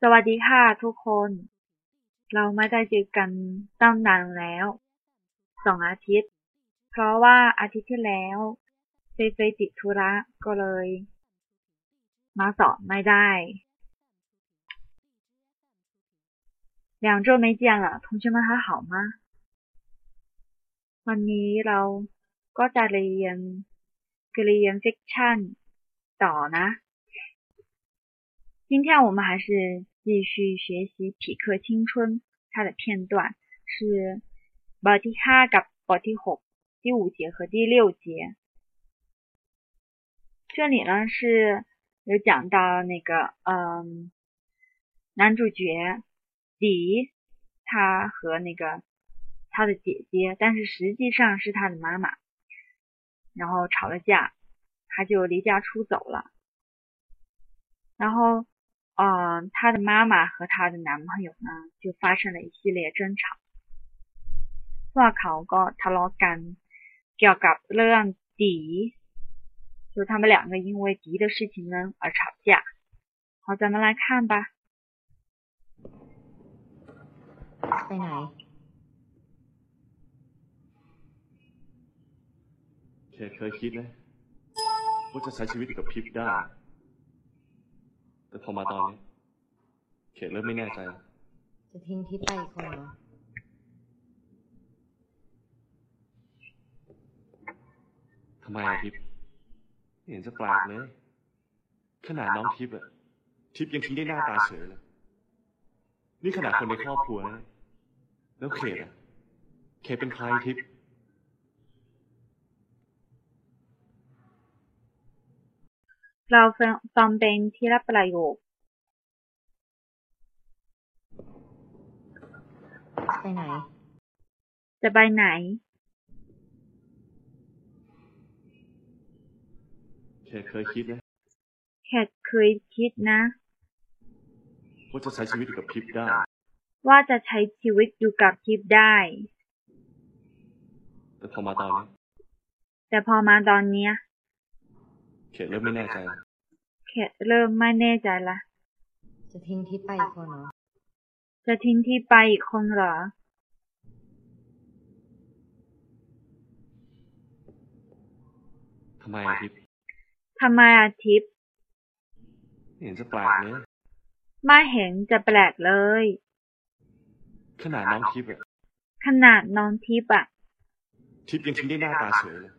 สวัสดีค่ะทุกคน เราไม่ได้เจอกันตั้งนานแล้ว สองอาทิตย์เพราะว่าอาทิตย์ที่แล้วเฟยเฟยติดธุระก็เลย มาสอนไม่ได้两周没见了同学们还好吗วันนี้เราก็จะเรียนกรียนฟิกชันต่อนะ 今天我们还是继续学习《匹克青春》它的片段，是 Body 哈嘎 Body Hop 第五节和第六节。这里呢是有讲到那个，嗯，男主角李他和那个他的姐姐，但是实际上是他的妈妈，然后吵了架，他就离家出走了，然后。嗯，他的妈妈和他的男朋友呢就发生了一系列争吵，พวกเขาก็ทะเลาะกันเกี่ยวกับเรื่องดี就他们两个因为迪的事情呢而吵架。好，咱们来看吧。ไปไหนเคเคยคิดนะว่าจะใช้ชีวิตกับพิบได้ แต่พอมาตอนนี้เคเริ่มไม่แน่ใจ จะทิ้งทิพไปอีกคนเหรอทำไมอะทิพย์ไม่เห็นจะแปลกเลย ขนาดน้องทิพย์อะทิพย์ยังทิ้งได้หน้าตาเฉยเลย นี่ขนาดคนในครอบครัวนะ แล้วเขตอะเขตเป็นใครทิพย์ เราฟังเป็นทีละประโยค ไปไหน จะไปไหนเคเคยคิดนะแขกเคยคิดนะ ว่าจะใช้ชีวิตกับพิบได้ ว่าจะใช้ชีวิตอยู่กับทิพย์ได้ แต่พอมาตอนนี้แต่พอมาตอนเนี้ย เขตเริ่มไม่แน่ใจแขกเริ่มไม่แน่ใจละ จะทิ้งทิพไปอีกคนเหรอ จะทิ้งที่ไปอีกคนเหรอ ทำไมอะทิพย์ทำไมอาทิตย์ไม่เห็นจะแปลกเลยไม่เห็นจะแปลกเลย ขนาดน้องทิพย์อะขนาดน้องทิพย์อะทิพย์ยังทิ้งได้หน้าตาเฉยเลย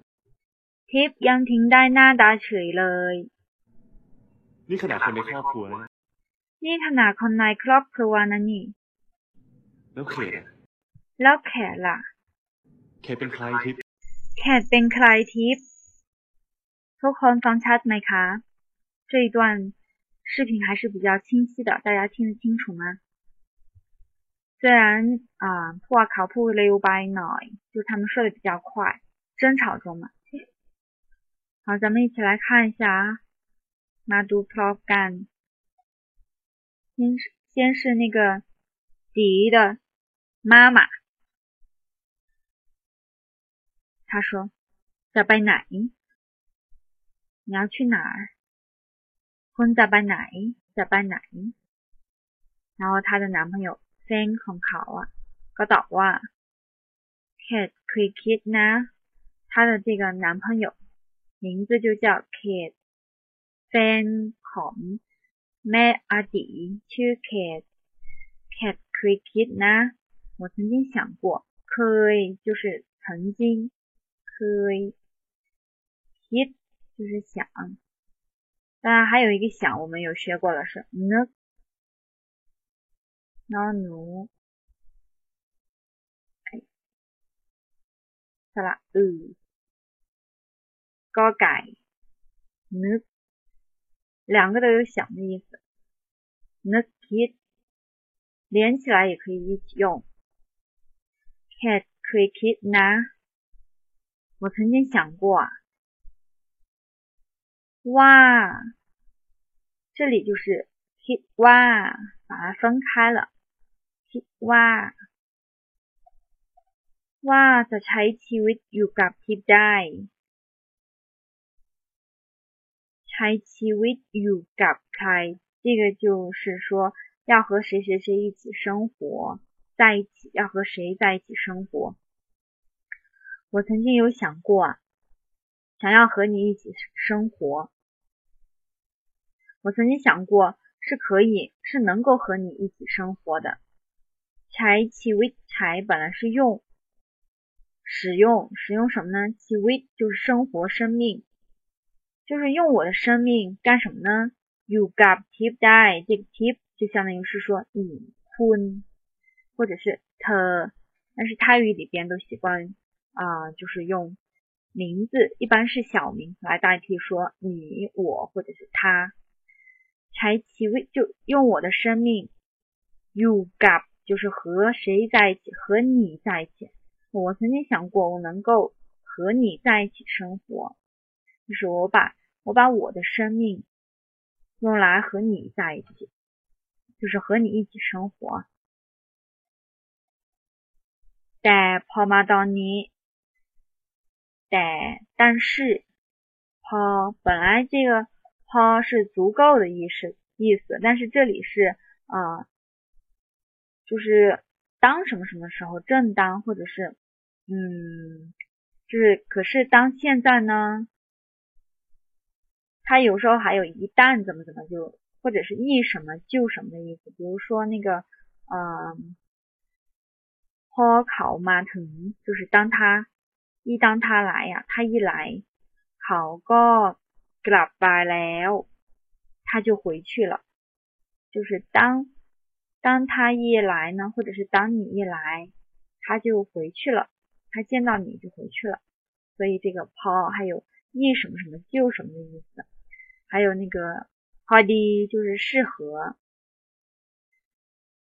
ทิพย์ยังทิ้งได้หน้าตาเฉยเลย นี่ขนาดคนในครอบครัวนะ นี่ขนาดคนในครอบครัวนะนี่ แล้วเขตอะ แล้วแขกล่ะ เขตเป็นใครทิพย์ แขกเป็นใครทิพย์ทุกคนฟังชัดไหมคะ这一段视频还是比较清晰的，大家听得清楚吗？虽然啊，พวกเขาพูดเร็วไปหน่อย，就他们说的比较快，争吵中嘛。 好咱们一起来看一下啊，Madu 先是先是那个迪的妈妈她说在搬奶你要去哪儿？婚在搬奶在搬奶然后她的男朋友 Sam 很好啊搞倒啊。Kid kick kid 呢她的这个男朋友名字就叫 Kate แฟนของแม่อดีชื่อ Kate Kate 可以 kid นะ我曾经想过可以就是曾经可以 kid 就是想当然还有一个想我们有学过了是 นึก นอนหนูส ระอือกอไก่นึก两个都有想的意思。นึกคิด连起来也可以一起用。Cat 可以 kid นะ我曾经想过啊。哇，这里就是 kid 哇，把它分开了。คิดว่าว่าจะใช้ชีวิตอยู่กับทิพได้ 开期 with you 开，这个就是说要和谁谁谁一起生活，在一起要和谁在一起生活。我曾经有想过，想要和你一起生活。我曾经想过是可以，是能够和你一起生活的。柴起 with 柴本来是用，使用使用什么呢？起 with 就是生活生命，就是用我的生命干什么呢？You got tip die 这个 tip 就相当于是说你坤或者是他，但是泰语里边都习惯啊，就是用名字，一般是小名来代替说你我或者是他。柴气味就用我的生命，You got。就是和谁在一起，和你在一起。我曾经想过，我能够和你在一起生活，就是我把我把我的生命用来和你在一起就是和你一起生活。在跑马当尼在但是好本来这个好是足够的意思意思但是这里是啊就是当什么什么时候正当或者是嗯就是可是当现在呢它有时候还有一旦怎么怎么就或者是一什么就什么的意思。比如说那个嗯抛考马腾就是当他一当他来呀他一来考过格拉巴莱欧他就回去了。就是当当他一来呢或者是当你一来他就回去了他见到你就回去了。所以这个抛还有一什么什么就什么的意思。还有那个，好的，就是适合。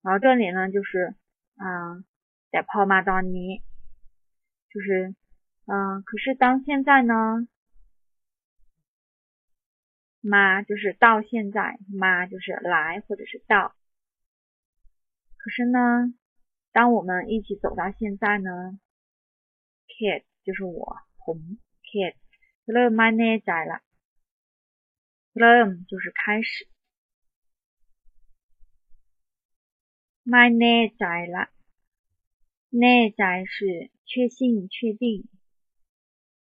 然后这里呢，就是啊，在泡马当尼，就是啊，可是当现在呢，妈，就是到现在，妈，就是来或者是到。可是呢，当我们一起走到现在呢，kid 就是我，红 kid，hello my name is。เริ่ม就是开始，ไม่แน่ใจ了，แน่ใจ是确信、确定。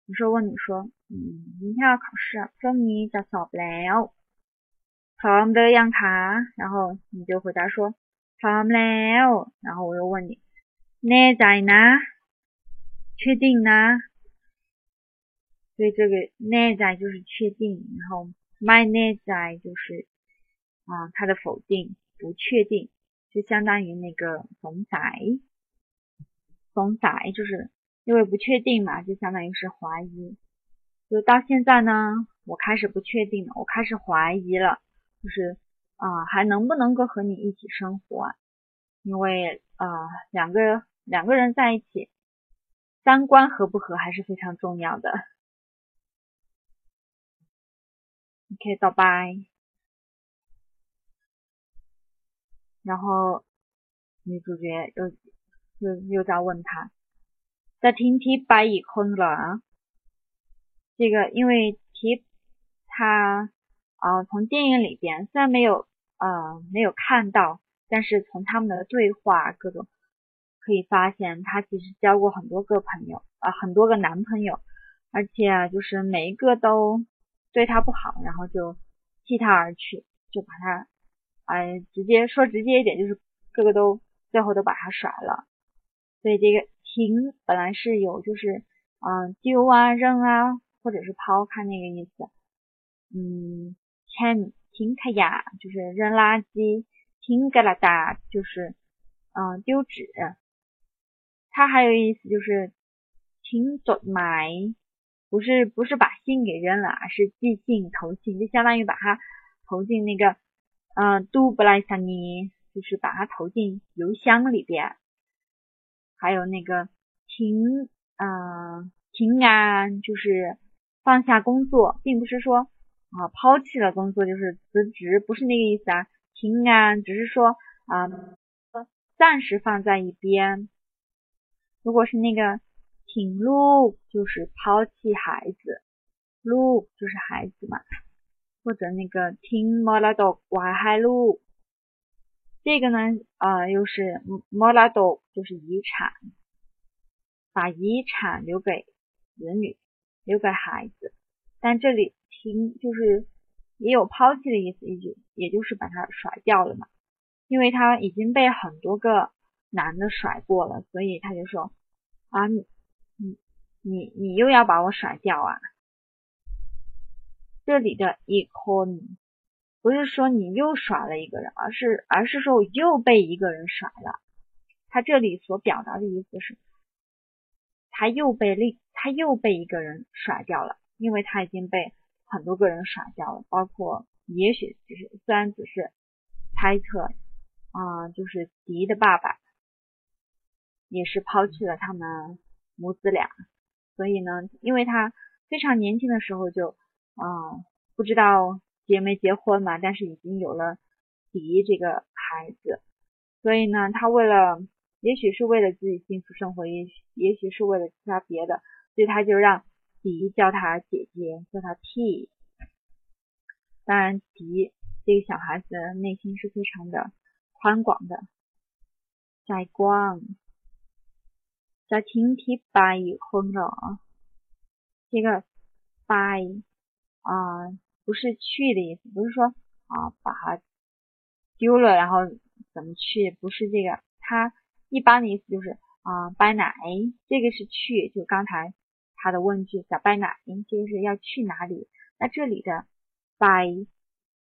你说问你说，嗯，明天要考试，พรุ่งนี้จะสอบแล้ว，พร้อมหรือยังคะ？然后你就回答说。พร้อมแล้ว，然后我又问你，แน่ใจนะ，确定呢？所以这个แน่ใจ就是确定，然后 my 内在就是啊，他的否定，不确定，就相当于那个怂仔。怂仔就是因为不确定嘛，就相当于是怀疑。就到现在呢，我开始不确定了，我开始怀疑了，就是啊，还能不能够和你一起生活？因为啊，两个两个人在一起，三观合不合还是非常重要的。ok 拜拜。然后女主角又又又在问他在听提白以坤了。啊这个因为提他啊从电影里边虽然没有啊没有看到但是从他们的对话各种可以发现他其实交过很多个朋友啊很多个男朋友。而且就是每一个都对他不好，然后就弃他而去，就把他，哎，直接说直接一点，就是各个都最后都把他甩了。所以这个“停”本来是有就是，嗯，丢啊、扔啊，或者是抛开那个意思。嗯，停停开呀，就是扔垃圾；停嘎啦哒，就是嗯丢纸。它还有意思就是停走埋。不是不是把信给扔了，而是寄信投信，就相当于把它投进那个嗯都布莱萨尼，就是把它投进邮箱里边。还有那个停呃停安，就是放下工作，并不是说啊抛弃了工作就是辞职，不是那个意思啊。停安只是说啊暂时放在一边。如果是那个停路，就是抛弃孩子，路就是孩子嘛，或者那个停莫拉多瓦海路。这个呢，呃，又是莫拉多，就是遗产，把遗产留给子女，留给孩子。但这里ทิ้就是也有抛弃的意思，也就也就是把他甩掉了嘛。因为他已经被很多个男的甩过了，所以他就说啊，你你又要把我甩掉啊？这里的一坤。不是说你又甩了一个人，而是而是说我又被一个人甩了。他这里所表达的意思是，他又被另他又被一个人甩掉了，因为他已经被很多个人甩掉了，包括也许只是虽然只是猜测啊、就是迪的爸爸也是抛弃了他们母子俩，所以呢，因为他非常年轻的时候就啊、不知道。结没结婚嘛？但是已经有了迪这个孩子，所以呢，他为了，也许是为了自己幸福生活，也许也许是为了其他别的，所以他就让迪叫他姐姐，叫他 T。当然，迪这个小孩子内心是非常的宽广的，在光，在听听白婚了，这个白啊。不是去的意思，不是说啊把它丢了，然后怎么去？不是这个，它一般的意思就是啊掰奶，这个是去，就刚才他的问句小掰奶，这个是要去哪里？那这里的掰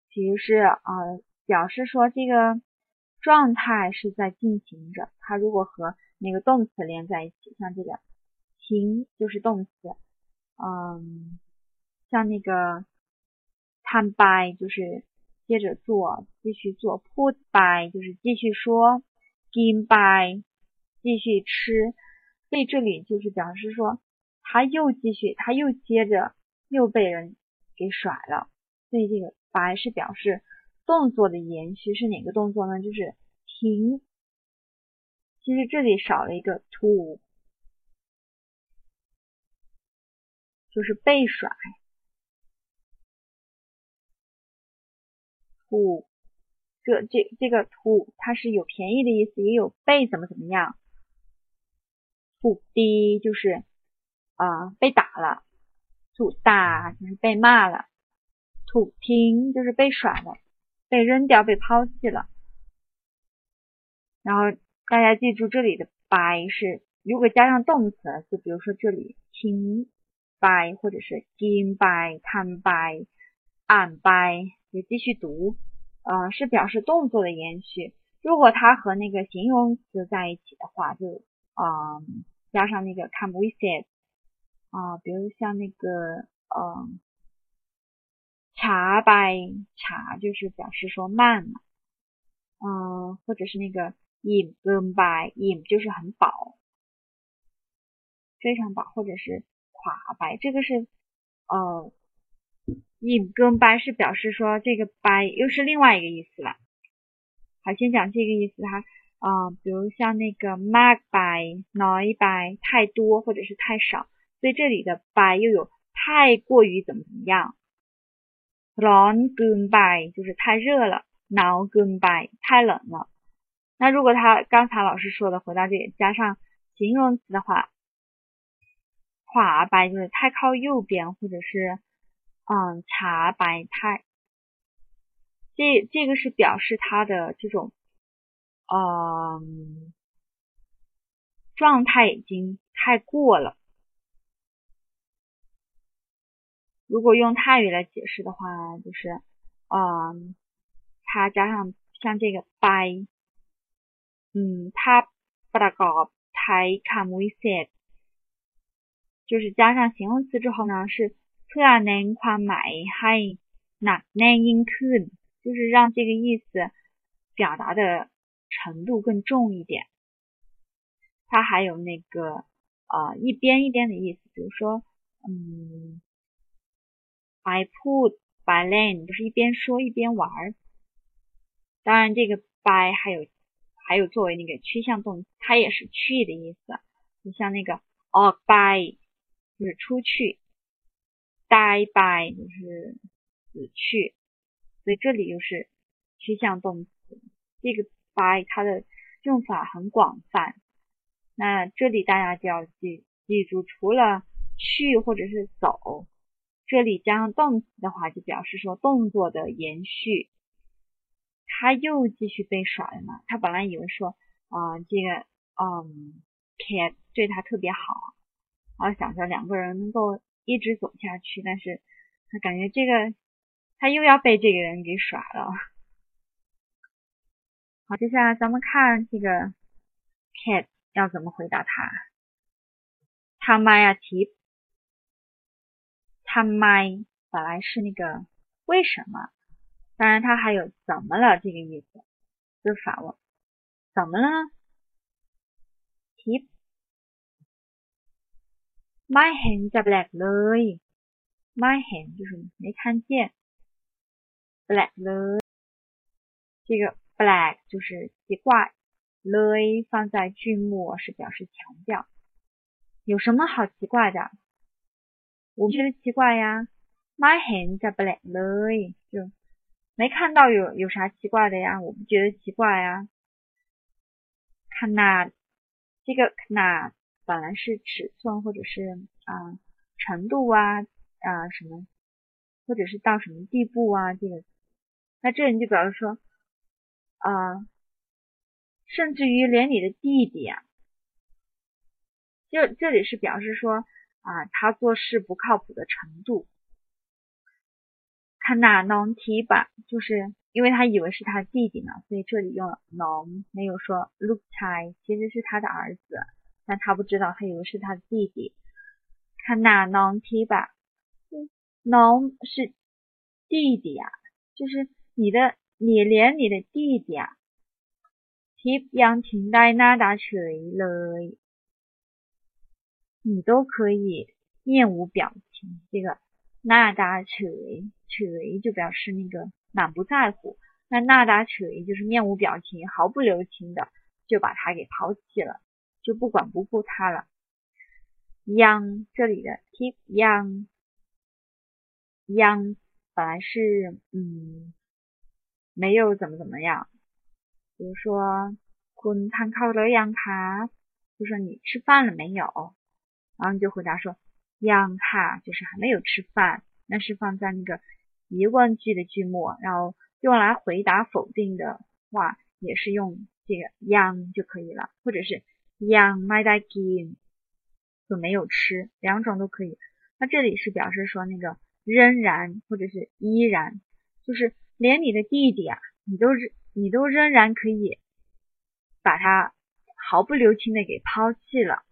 其实是啊表示说这个状态是在进行着，它如果和那个动词连在一起，像这个停就是动词，嗯，像那个。看 by 就是接着做，继续做；put by 就是继续说；give by 继续吃。所以这里就是表示说，他又继续，他又接着又被人给甩了。所以这个 by 是表示动作的延续，是哪个动作呢？就是停。其实这里少了一个 to，就是被甩。to，，这这这个 to，它是有便宜的意思，也有被怎么怎么样。土低就是啊、被打了，土大就是被骂了，土听就是被甩了，被扔掉，被抛弃了。然后大家记住这里的 by 是如果加上动词，就比如说这里听 by 或者是 give by 看 by 按 by。也继续读，呃，是表示动作的延续。如果它和那个形容词在一起的话，就啊、加上那个 come with it 啊、比如像那个呃茶 by 茶就是表示说慢嘛，嗯、或者是那个 im 跟 by im 就是很饱，非常饱，或者是垮白这个是呃。im 跟 by 是表示说这个 by 又是另外一个意思了。好，先讲这个意思，哈啊，比如像那个 mag by、noi by 太多或者是太少，所以这里的 by 又有太过于怎么怎么样，ron gun by 就是太热了，now gun by 太冷了。那如果他刚才老师说的回到这里加上形容词的话，滑白就是太靠右边，或者是嗯茶白太，这这个是表示他的这种。嗯，状态已经太过了。如果用泰语来解释的话，就是，嗯，它加上像这个by，嗯，它ประกอบไทยคำวิเศษ，就是加上形容词之后呢，是เพื่อเน้นความหมายให้หนักแน่นยิ่งขึ้น，就是让这个意思表达的。程度更重一点，它还有那个呃一边一边的意思，比如说嗯，by put by lane 就是一边说一边玩儿。当然这个 by 还有 还有作为那个趋向动词，它也是去的意思，就像那个 o by 就是出去，die by 就是死去，所以这里又是趋向动词，这个。by 它的用法很广泛，那这里大家就要记记住，除了去或者是走，这里加上动词的话，就表示说动作的延续。他又继续被耍了嘛？他本来以为说啊，这个嗯，cat 对他特别好，然后想着两个人能够一直走下去，但是他感觉这个他又要被这个人给耍了。好，接下来咱们看这个 cat 要怎么回答他。他麦啊提，他麦本来是那个为什么，当然，它还有“怎么了”这个意思，就是法文。怎么了？My hand 加 black 了耶，My hand 就是没看见，black 了。这个 black 就是奇怪了，放在句末是表示强调。有什么好奇怪的？我觉得奇怪呀。My hand 加 black 了耶，就。没看到有有啥奇怪的呀，我不觉得奇怪呀。看那这个那本来是尺寸或者是啊程度啊啊什么，或者是到什么地步啊这个，那这里就表示说。啊，甚至于连你的弟弟啊，就这里是表示说啊，他做事不靠谱的程度。看那 non t 吧，就是因为他以为是他弟弟嘛，所以这里用了 non，没有说 look tai，其实是他的儿子，但他不知道，他以为是他的弟弟。看那 non t 吧，non 是弟弟呀，就是你的。你连你的弟弟啊，提样停在那达锤了，你都可以面无表情。这个那达扯扯就表示那个满不在乎，那那达扯就是面无表情、毫不留情的就把他给抛弃了，就不管不顾他了。央这里的 keep young young 本来是嗯没有怎么怎么样，比如说坤他靠了 young 卡，就说你吃饭了没有，然后你就回答说。Young 哈，就是还没有吃饭，那是放在那个疑问句的句末，然后用来回答否定的话，也是用这个 Young 就可以了，或者是 Young my doggy 就没有吃，两种都可以。那这里是表示说那个仍然或者是依然，就是连你的弟弟啊，你都是你都仍然可以把他毫不留情的给抛弃了。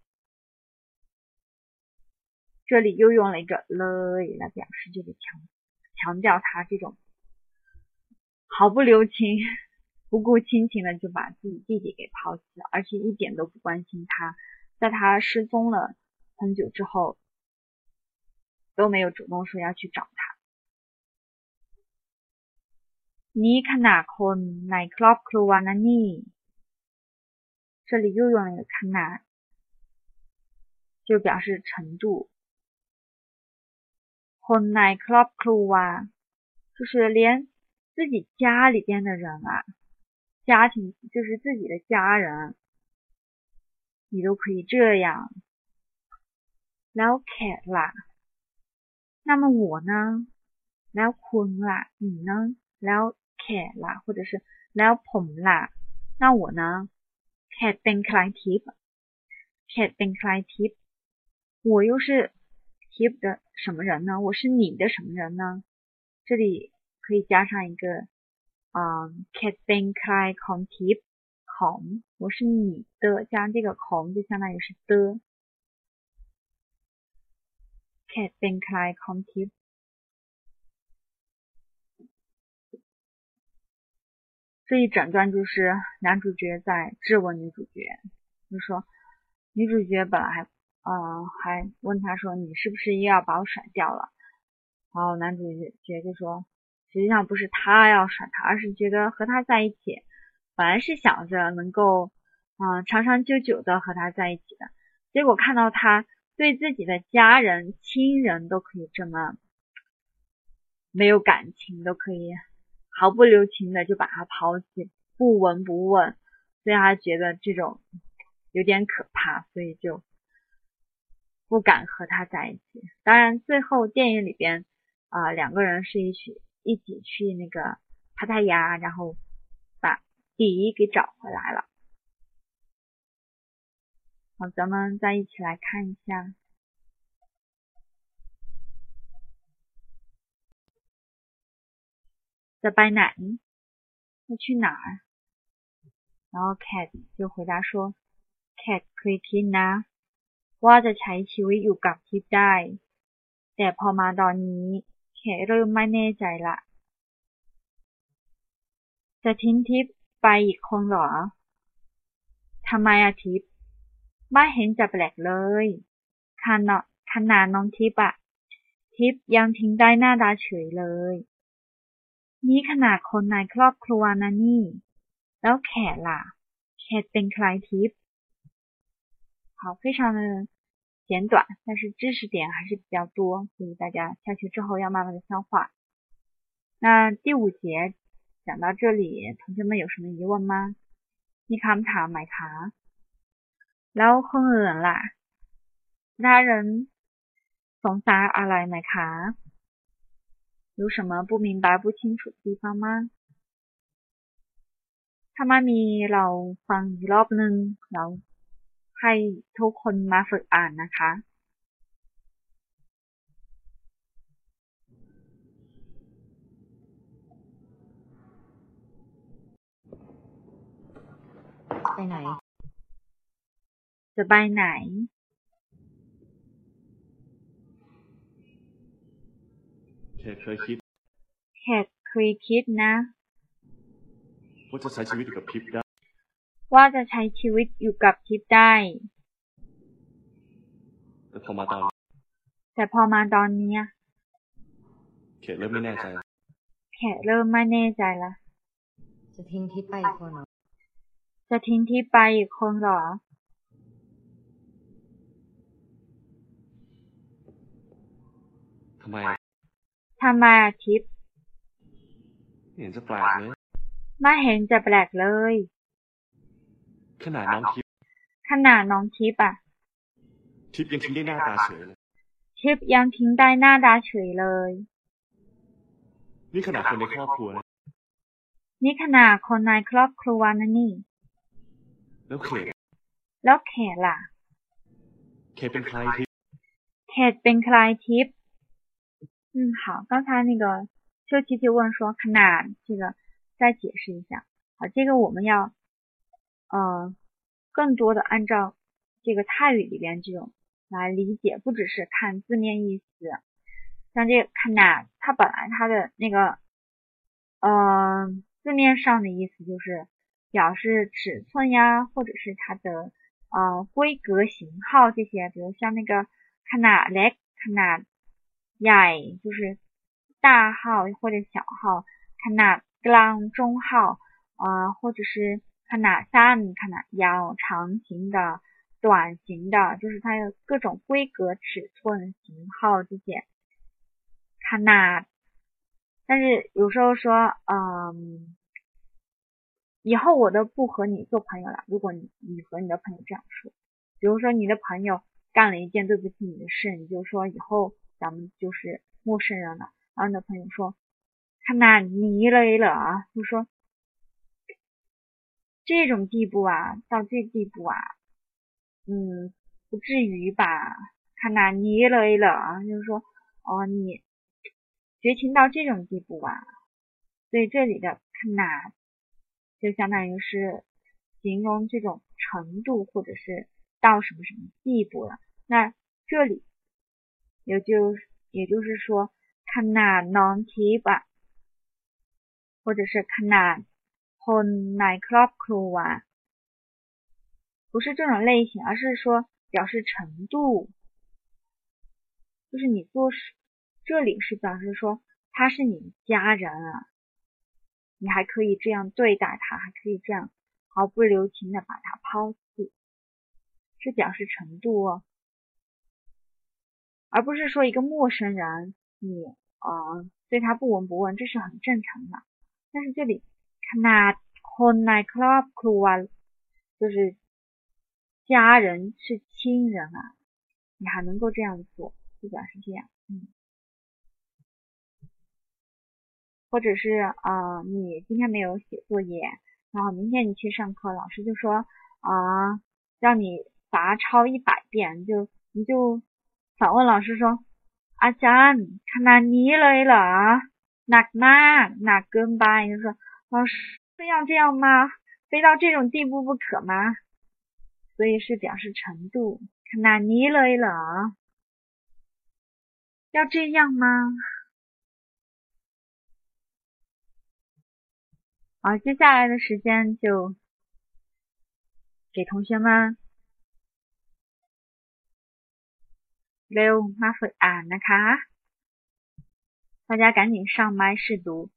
这里又用了一个了来表示这个强强调他这种毫不留情、不顾亲情的就把自己弟弟给抛弃了，而且一点都不关心他，在他失踪了很久之后都没有主动说要去找他。นี่ขนาดคนในครอบครัวนะนี่ 这里又用了一个 ขนาด就表示程度。 คนในครอบครัว就是连自己家里边的人啊，家庭就是自己的家人，你都可以这样。แล้วแขกล่ะ那么我呢？แล้วคุณล่ะ你呢？แล้วแขกล่ะ或者是แล้วผมล่ะ那我呢？แขกเป็นใครทิปแขกเป็นใครทิป我又是 tip 的 什么人呢？我是你的什么人呢？这里可以加上一个，嗯 c a t ben kai con tip 孔，我是你的，加上这个孔就相当于是的。cat ben kai con tip，这一整段就是男主角在质问女主角，就说女主角本来还。嗯，还问他说：“你是不是又要把我甩掉了？”然后男主角就说：“实际上不是他要甩他，而是觉得和他在一起，本来是想着能够嗯长长久久的和他在一起的，结果看到他对自己的家人亲人都可以这么没有感情，都可以毫不留情的就把他抛弃，不闻不问，所以他觉得这种有点可怕，所以就。”不敢和他在一起。当然，最后电影里边啊，两个人是一起一起去那个帕塔亚，然后把第一给找回来了。好，咱们再一起来看一下。在拜哪？要去哪儿？然后 Cat 就回答说：“Cat 可以听呐。” ว่าจะใช้ชีวิตอยู่กับทิพได้ แต่พอมาตอนนี้แค่เริ่มไม่แน่ใจละ จะทิ้งทิพไปอีกคนหรอทำไมอาทิพไม่เห็นจะแปลกเลยขนาดขนาดน้องทิพอะทิพยังทิ้งได้หน้าตาเฉยเลย นี่ขนาดคนในครอบครัวนะนี่ แล้วแขกล่ะ แขกเป็นใครทิพย์ 好，非常的简短，但是知识点还是比较多，所以大家下去之后要慢慢的消化。那第五节讲到这里，同学们有什么疑问吗？你卡不卡买卡？老空人啦，其他人从啥而来买卡？有什么不明白不清楚的地方吗？他妈咪，老放一老。 ให้ทุกคนมาฝึกอ่านนะคะ ไปไหน จะไปไหนแค่เคยคิดแค่เคยคิดนะ ว่าจะใช้ชีวิตกับพิบได้ ว่าจะใช้ชีวิตอยู่กับทิพย์ได้ แต่พอมาตอนแต่พอมาตอนนี้เขตเริ่มไม่แน่ใจ แขเริ่มไม่แน่ใจละ จะทิ้งทิพย์ไปคนเหรอจะทิ้งทิพย์ไปอีกคนเหรอ ทำไมทำไมทิพย์เห็นจะแปลกเลย ไม่เห็นจะแปลกเลย ขนาดน้องทิพย์ขนาดน้องทิพย์อ่ะทิพย์ยังทิ้งได้หน้าตาเฉยเลยทิพย์ยังทิ้งได้หน้าตาเฉยเลย นี่ขนาดคนในครอบครัวนะนี่ขนาดคนในครอบครัวนะนี่แล้วเขตแล้วเขตล่ะเขตเป็นใครทิพย์เขตเป็นใครทิพย์嗯，好，刚才那个修琪就问说，看哪，这个再解释一下。好，这个我们要 呃，更多的按照这个泰语里边这种来理解，不只是看字面意思。像这个看呐，它本来它的那个呃字面上的意思就是表示尺寸呀，或者是它的呃规格型号这些。比如像那个 kana l e kana y a 就是大号或者小号，，kana g l a n 中号啊，或者是。看哪三，看哪腰长型的、短型的，就是它有各种规格、尺寸、型号这些。看哪，但是有时候说，嗯，以后我都不和你做朋友了。如果你你和你的朋友这样说，比如说你的朋友干了一件对不起你的事，你就说以后咱们就是陌生人了。然后你的朋友说，看哪你了了啊，就说。这种地步啊，到这地步啊，嗯，不至于吧？看那你了了啊，就是说，哦，你绝情到这种地步啊，所以这里的看那，就相当于是形容这种程度，或者是到什么什么地步了。那这里也就也就是说，看那能提吧，或者是看那。คนในครอบครัว不是这种类型，而是说表示程度，就是你做事，这里是表示说他是你的家人啊，你还可以这样对待他，还可以这样毫不留情的把他抛弃，是表示程度哦，而不是说一个陌生人你啊对他不闻不问，这是很正常的，但是这里。 ขนาดคนในครอบครัว就是家人是亲人啊，你还能够这样做，就表示这样，嗯，或者是啊，你今天没有写作业，然后明天你去上课，老师就说啊，让你罚抄一百遍，就你就反问老师说，อาจารย์ขนาดนี้เลยเหรอหนักมากหนักเกินไป就说。 老师，非要这样吗？非到这种地步不可吗？所以是表示程度，看那你了一啊，要这样吗？好，接下来的时间就给同学们。留麻烦啊，那卡，大家赶紧上麦试读。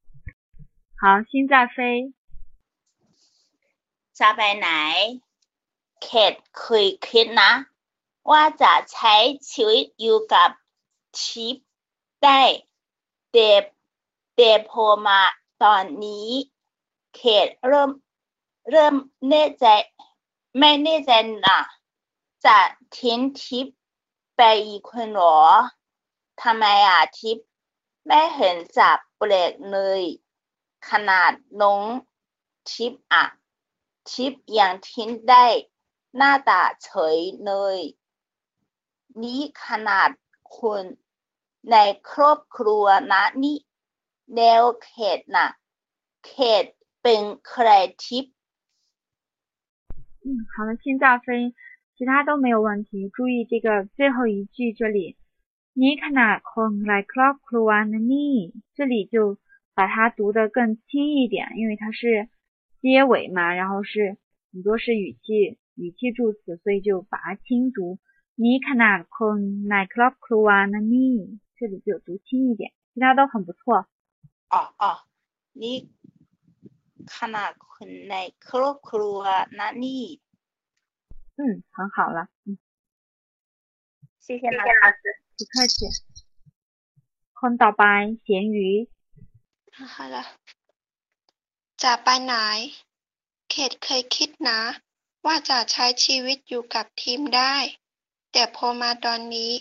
好，心在飞。จะไปไหน เขตเคยคิดนะ ว่าจะใช้ชีวิตอยู่กับชิปได้เดบเดโพมาตอนนี้ เขตเริ่มเริ่มแน่ใจไม่แน่ใจนะจะทิ้งทิปไปอีกคนหรอทำไมอ่ะทิปไม่เห็นจับเปลกเลย ขนาดน้องทิปอะทิปยังทิ้งได้หน้าตาเฉยเลยนี้ขนาดคุณในครอบครัวนะนี่แล้วเขตน่ะเขตเป็นใครทิป嗯，好了，现在飞，其他都没有问题。注意这个最后一句这里，你看那คนในครอบครัวนะนี่这里就 把它读得更轻一点，因为它是结尾嘛，然后是很多是语气语气助词，所以就把它轻读。你看那空那 club 啊，那你这里就读轻一点，其他都很不错。哦哦，你看那空那 club 啊，那你嗯，很好了，嗯，谢谢老师，不客气。空到白咸鱼， นะคะละจะไปไหน เขตเคยคิดนะ ว่าจะใช้ชีวิตอยู่กับทีมได้ แต่พอมาตอนนี้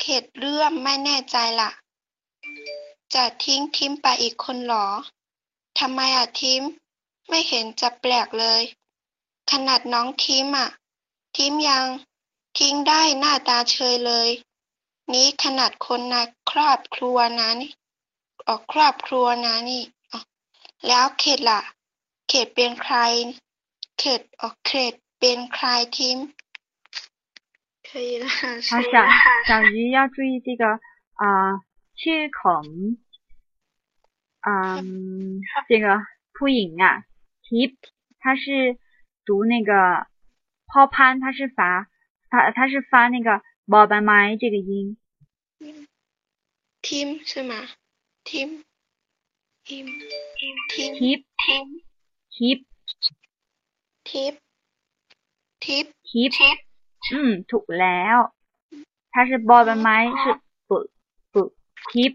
เขตเรื่อมไม่แน่ใจละจะทิ้งทีมไปอีกคนหรอทำไมอะทีมไม่เห็นจะแปลกเลย ขนาดน้องทีมอะทีมยังทิ้งได้หน้าตาเฉยเลย นี้ขนาดคนในครอบครัวนะนี่ ออกครอบครัวนะนี่แล้วเขตล่ะ เขตเป็นใคร เขตออกเขตเป็นใครทีม可以了。好，小小鱼要注意这个啊，去孔，嗯，这个扑影啊，tip，它是读那个抛潘，它是发，它它是发那个 bob and my 这个音。team 是吗 ？Tim, Tim, Tim, keep, keep, ทิป ทิป tip อืม ถูกแล้ว 它是บอใบไม้是不不 tip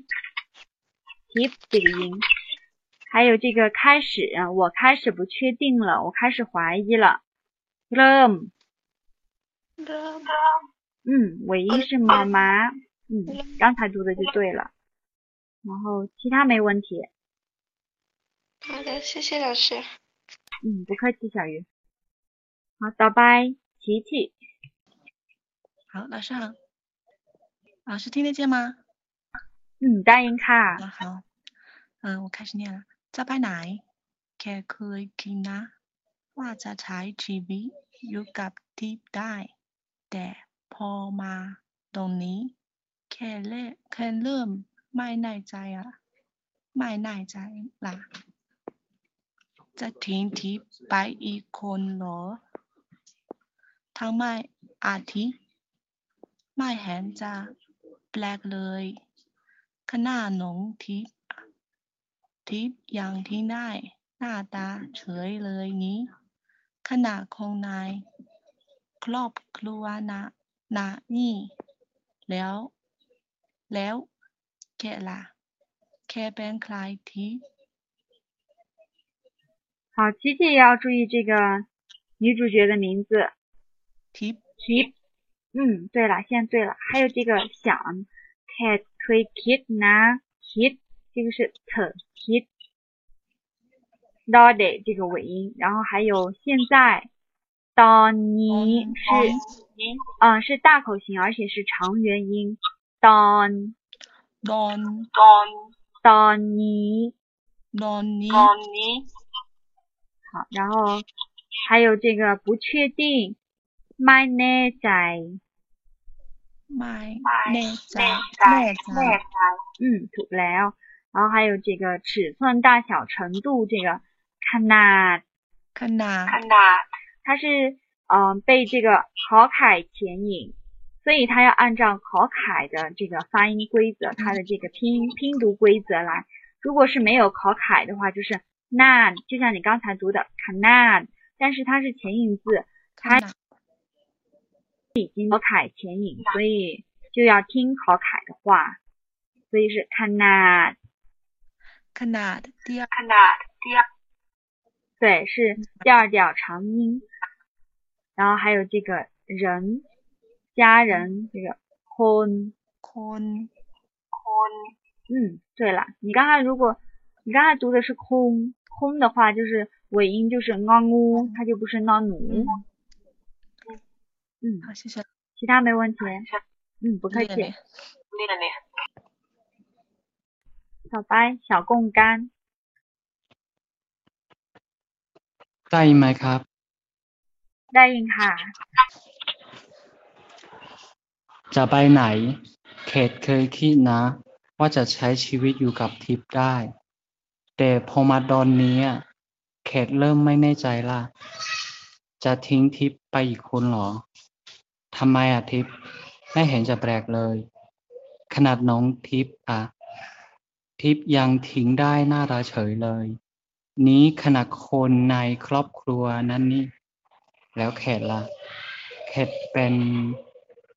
tip 这个音。还有这个开始，我开始不确定了，我开始怀疑了。เริ่ม เริ่ม 嗯，尾音是妈妈，嗯，刚才读的就对了。 然后其他没问题，好的，谢谢老师。嗯，不客气，小鱼。好，ต่อไป琪琪，好，老师好。老师听得见吗？嗯，ได้ยินค่ะ 啊好，嗯，我开始念了。จะไปไหน แค่เคยคิดนะ ว่าจะใช้ชีวิตอยู่กับทิพย์ได้ แต่พอมาตรงนี้ แค่เล่แค่เริ่ม ไม่แน่ใจอะไม่แน่ใจละจะทิ้งทิพย์ไปอีกคนเหรอทั้งไม่อาทิไม่เห็นจะแปลกเลยขนาดน้องทิพย์ทิพย์ยังทิ้งได้หน้าตาเฉยเลยงี้ ขนาดของนาย ครอบครัวนะนะนี่ แล้ว แล้ว ticket 啦，care bank。好，琪琪也要注意这个女主角的名字。提提，嗯，对了，现在对了，还有这个想，cat 可以 kid 拿 kid，这个是特 kid。Daddy 这个尾音，然后还有现在，Donny 是，嗯，是大口型，而且是长元音，Don โดน don โดนนี้ 好，然后还有这个不确定 my แน่ใจ ไม่แน่ใจแน่ใจ 嗯，ถูกแล้ว 然后还有这个尺寸大小程度，这个 cannot， ขนาด 它是嗯、呃被这个考凯牵引， 所以它要按照考凯的这个发音规则，它的这个拼拼读规则来。如果是没有考凯的话，就是 nan，就像你刚才读的 canan，但是它是前音字，它已经考凯前音，所以就要听考凯的话，所以是 canad。canad，第二 canad，第二，对，是第二调长音，然后还有这个人。家人这个 con， คน 嗯，对了，你刚才如果你刚才读的是空空的话，就是尾音就是 ng u，它就不是 n 努，嗯，好谢谢其他没问题，嗯，不客气。练练小白小贡干， ได้ยินไหมครับ ได้ยินค่ะ จะไปไหน เขตเคยคิดนะ ว่าจะใช้ชีวิตอยู่กับทิพย์ได้ แต่พอมาตอนนี้อะเขตเริ่มไม่แน่ใจละจะทิ้งทิพย์ไปอีกคนเหรอทำไมอะทิพย์ไม่เห็นจะแปลกเลย ขนาดน้องทิพย์อะ ทิพย์ยังทิ้งได้หน้าตาเฉยเลย นี้ขนาดคนในครอบครัวนั้นนี่ แล้วเขตล่ะเขตเป็น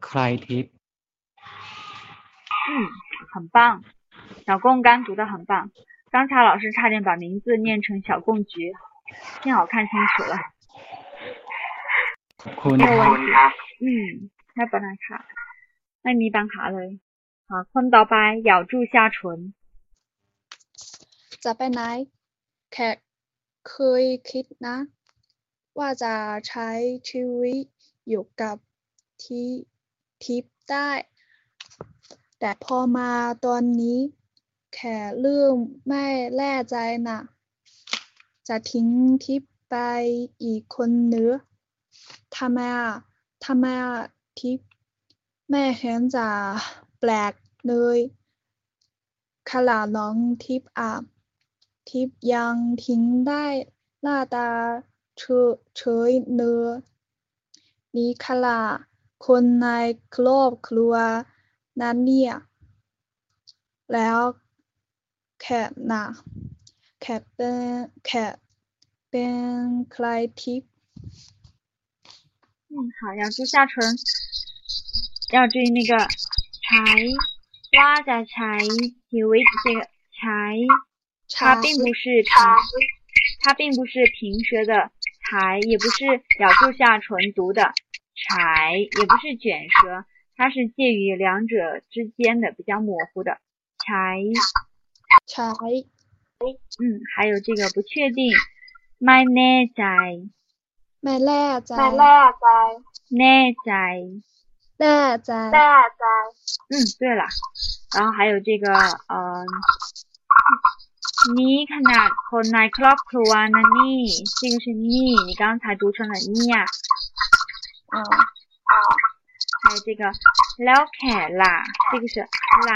ใครทิพย์ 嗯，很棒，小贡干读得很棒。刚才老师差点把名字念成小贡菊，幸好看清楚了。 ขอบคุณ 没有 ครับ 问题。嗯，ไม่เป็นไรค่ะ ไม่มีปัญหาเลย好คนต่อไป咬住下唇 จะไปไหน แค่เคยคิดนะ ว่าจะใช้ชีวิตอยู่กับที่ ทิพได้ แต่พอมาตอนนี้แค่เริ่มไม่แน่ใจนะจะทิ้งทิพไปอีกคนหรือทำไมอะทำไมอะทิพย์ไม่เห็นจะแปลกเลยขลาน้องทิพอะทิพยังทิ้งได้หน้าตาเฉยเฉยเนื้อนี่ขลา คนในครอบครัวนั้นเนี่ย แล้วแขกน่ะแขกเป็นแขกเป็นใครทิพย์ 好，要注下唇，要注意那个柴，哇在柴，体为这个柴，它并不是平，它并不是平舌的柴，也不是咬住下唇读的 柴，也不是卷舌，它是介于两者之间的，比较模糊的。柴柴。嗯，还有这个不确定，my 仔，my 仔，my 仔，奶仔，奶仔，奶仔。嗯，对了，然后还有这个，嗯、nine o'clock one，这个是你，你刚才读成了你呀、嗯还有这个แล้วแขล่ะ，这个是啦，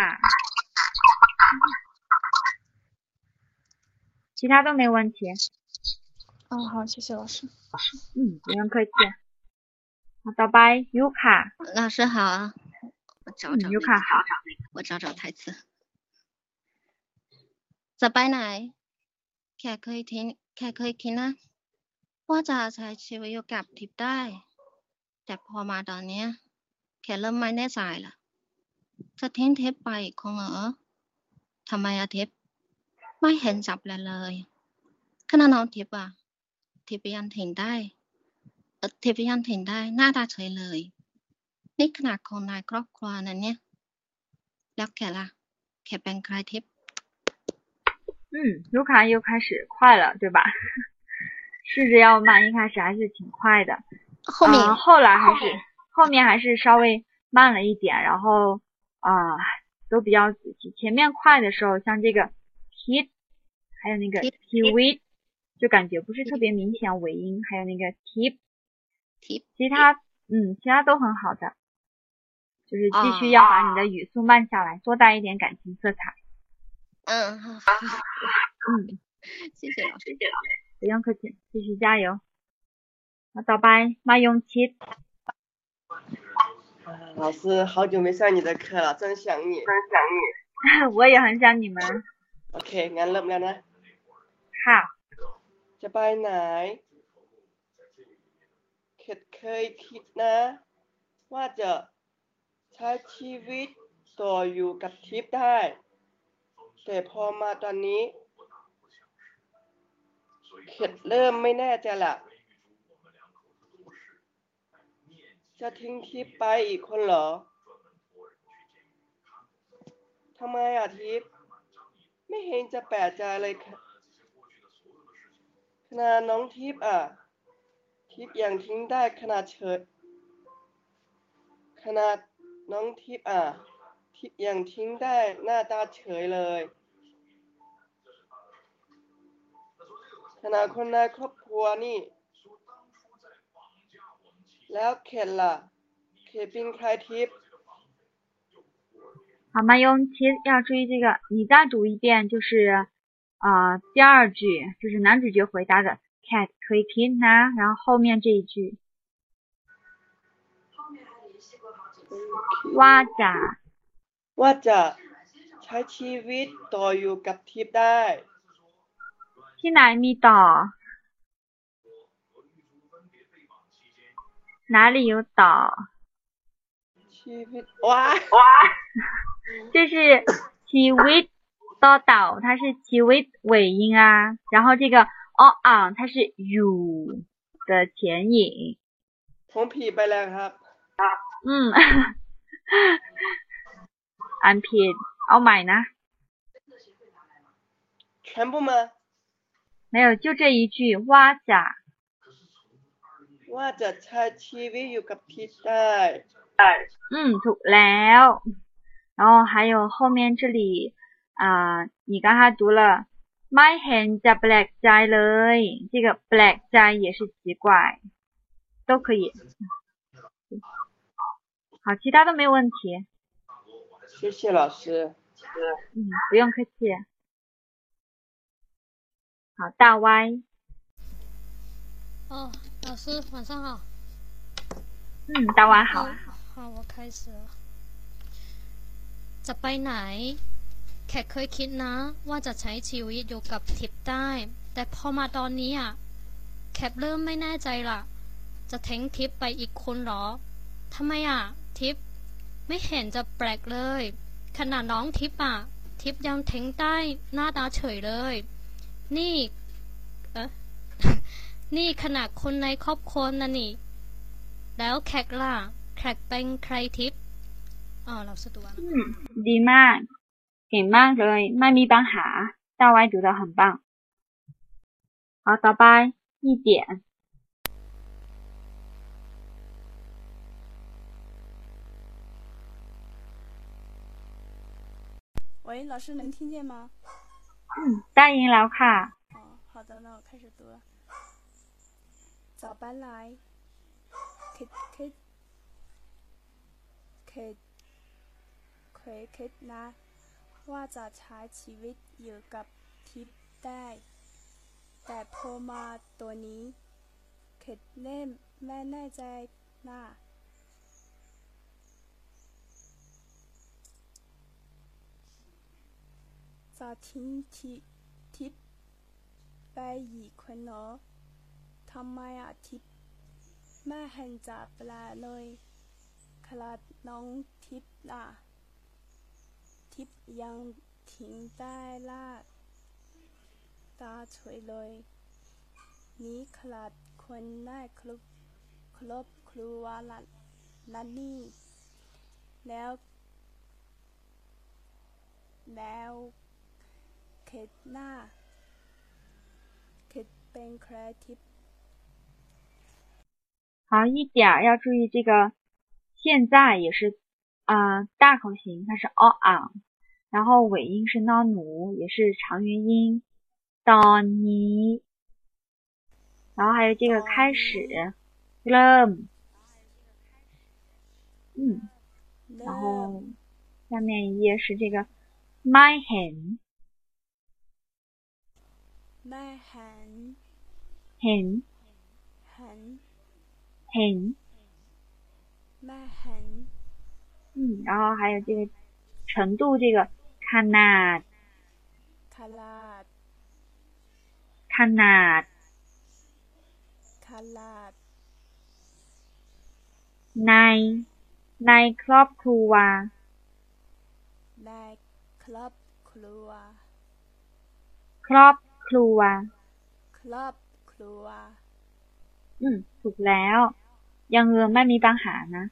其他都没问题，哦好，谢谢老师。嗯，不用客气。好，ต่อไปยูค่ะ 老师好，我找找嗯，ยูค่ะ好。我找找台词。จะไปไหน แค่เคยทิ้งแค่เคยคิดนะ ว่าจะใช้ชีวิตอยู่กับทิพย์ได้ แต่พอมาตอนเนี้ย แค่เริ่มไม่แน่ใจละจะทิ้งทิพย์ไปอีกคงเหรอทำไมอาทิตย์ไม่เห็นจับเลยเลยขณะน้องทิพย์อะทิพย์ยังทิ้งได้เออทิพย์ยังทิ้งได้หน้าตาเฉยเลย นี่ขนาดคนในครอบครัวนั้นเนี่ย แล้วแกล่ะแกเป็นใครทิพย์ 嗯，卢卡又开始快了，对吧？试着要慢，一开始还是挺快的， 后面后来还是后面还是稍微慢了一点，然后啊都比较仔细。前面快的时候，像这个 t，还有那个 t v，就感觉不是特别明显尾音，还有那个 t，其他嗯其他都很好的，就是继续要把你的语速慢下来，多带一点感情色彩。嗯嗯，谢谢老师，谢谢老师，不用客气，继续加油。好，ต่อไปมา用คิด 啊老师，好久没上你的课了，真想你。我也很想你们。 โอเค งั้นเริ่มแล้วนะ ค่ะ จะไปไหนเขตเคยคิดนะ ว่าจะใช้ชีวิตต่ออยู่กับทิพย์ได้ แต่พอมาตอนนี้เขตเริ่มไม่แน่ใจละ จะทิ้งทิพไปอีกคนเหรอทำไมอะทิพไม่เห็นจะแปลกใจเลยขนาดน้องทิพอะ ทิพยังทิ้งได้ขนาดเฉยขนาดน้องทิพอะ ทิพยังทิ้งได้หน้าตาเฉยเลยขนาดคนในครอบครัวนี่ แล้วเข็ดล่ะ เข็ดเป็นใครทิพย์ 好，มา用คิด要注意这个，你再读一遍，就是啊、呃第二句就是男主角回答的 cat 可以 kid นะ然后后面这一句ว่าจะ ว่าจะใช้ชีวิตต่ออยู่กับทิพย์ได้ ที่ไหนมีต่อ 哪里有ต่อ ชีวิตว้าย 这是ชีวิตต่อเต่า，它是ชีวิต尾音啊，然后这个 o on 它是 you 的前引， ผมผีไปแล้วครับ 嗯，อันผิดเอาใหม่นะ 全部吗？没有，就这一句ว่าจะ ว่าจะใช้ชีวิตอยู่กับทิพย์ได้ 嗯，ถูกแล้ว 然后还有后面这里啊、你刚才读了ไม่เห็นจะแปลกใจเลย，这个แปลกใจ也是奇怪，都可以。好，其他都没有问题。谢谢老师。嗯，不用客气。好，大 Y，哦， 老师晚上好。嗯，大 Y 好。好，我开始了。จะไปไหน แค่เคยคิดนะ ว่าจะใช้ชีวิตอยู่กับทิพย์ได้ แต่พอมาตอนนี้อ่ะ แคปเริ่มไม่แน่ใจละ จะทิ้งทิปไปอีกคนเหรอทำไมอ่ะ ทิปไม่เห็นจะแปลกเลย ขนาดน้องทิปอ่ะ ทิปยังทิ้งได้หน้าตาเฉยเลย นี่ เอะ นี่ขนาดคนในครอบครัวนะนี่ แล้วแขกล่ะ แขกเป็นใครทิปอ๋อเราสตัว อืมดีมากเก่งมากเลยไม่มีปัญหา大歪读的很棒好ต่อไป一点喂，老师能听见吗？嗯ได้ยินแล้วค่ะ 哦，好的，那我开始读了。 早班来，k k k k k นะ ว่าจะใช้ชีวิตอยู่กับทิปได้ แต่พอมาตัวนี้เคดเน่ไม่แน่ใจนะ จะทิ้งทิทิปไปอีกคนเหรอ ทำไมอาทิตย์ไม่เห็นจะแปลเลยคลาดน้องทิพย์ล่ะ ทิพย์ยังทิ้งได้ลาดตาช่วยเลย นี้คลาดคนได้ครบครบครัวละนั่นนี่ แล้ว แล้วเคดหน้าเคดเป็นใครทิพย์ 好一点要注意这个现在也是啊大口型，它是 on，然后尾音是 no，也是长元音 d a n 然后还有这个开始，learn，嗯，然后下面一页是这个 my hand，my hand，hand。hen， ไม่หัน 嗯，然后还有这个程度这个 cannot คลาด cannot คลาด ในในครอบครัว ในครอบครัว ครอบครัว ครอบครัว อืม ถูกแล้วยังเออไม่มีปัญหานะ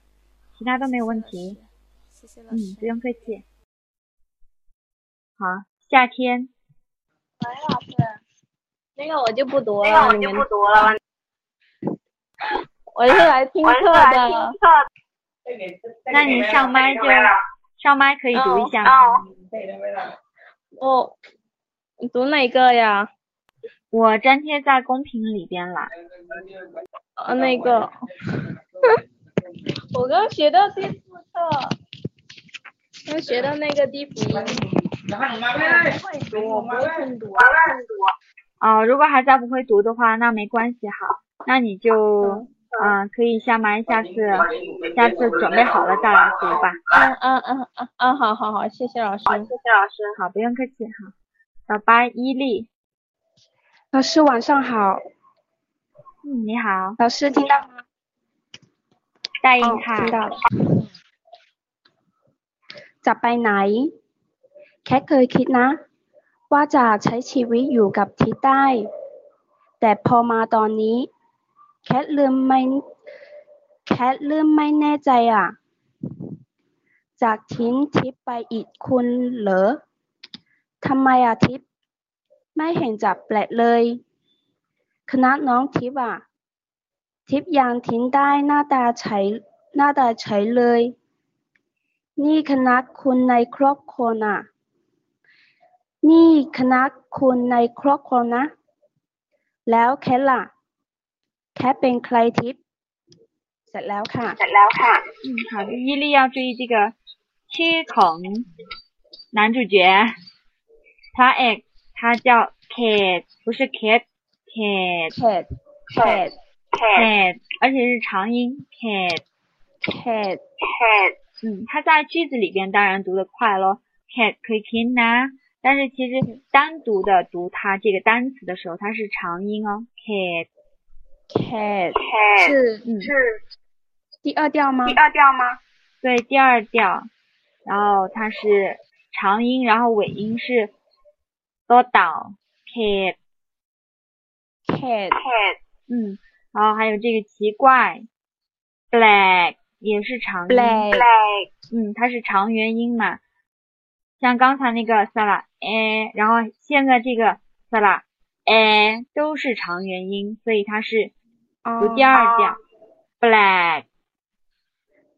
其他都没有问题谢谢老嗯师。不用客气好夏天喂，老师，那个我就不读了，那个我就不读了。我是来听课的。那你上麦就上麦可以读一下吗？我你读哪个呀？ 我粘贴在公屏里边了。呃，那个，我刚学到第四课，刚学到那个地府音。我不会读，我不会听读。哦，如果还在不会读的话，那没关系哈，那你就嗯、呃可以下麦，下次下次准备好了再来读吧。嗯嗯嗯嗯嗯，好好好，谢谢老师。谢谢老师。好，不用客气哈。小白伊利，老师晚上好，嗯，你好，老师听到吗？哦大英卡，听到了。จะไปไหน แค่เคยคิดนะ ว่าจะใช้ชีวิตอยู่กับทิศได้ แต่พอมาตอนนี้ แคทเริ่มไม่แคทเริ่มไม่แน่ใจอ่ะ จากทิ้งทิปไปอีกคุณเหรอทำไมอ่ะทิป ไม่เห็นจะแปลกเลย คณะน้องทิปอ่ะ ทิปยังทิ้งได้หน้าตาเฉยหน้าตาเฉยเลย นี่คณะคุณในครอบครัวน่ะ นี่คณะคุณในครอบครัวนะ แล้วแคทล่ะ แคทเป็นใครทิป เสร็จแล้วค่ะ เสร็จแล้วค่ะ 嗯，好的，伊利要注意这个切孔男主角，他哎， 他叫 Kate，不是 Kate，Kate，Cat Cat Kate，而且是长音 Kate。Cat cat，嗯，它在句子里边当然读得快咯 cat 可以 kin 呐，但是其实单独的读它这个单词的时候，它是长音哦，cat。cat 是是第二调吗？第二调吗？对，第二调，然后它是长音，然后尾音是多岛 cat cat，嗯，然后还有这个奇怪 black 也是长音。Black 嗯，它是长元音嘛，像刚才那个萨拉哎，然后现在这个萨拉哎都是长元音，所以它是读第二调。Black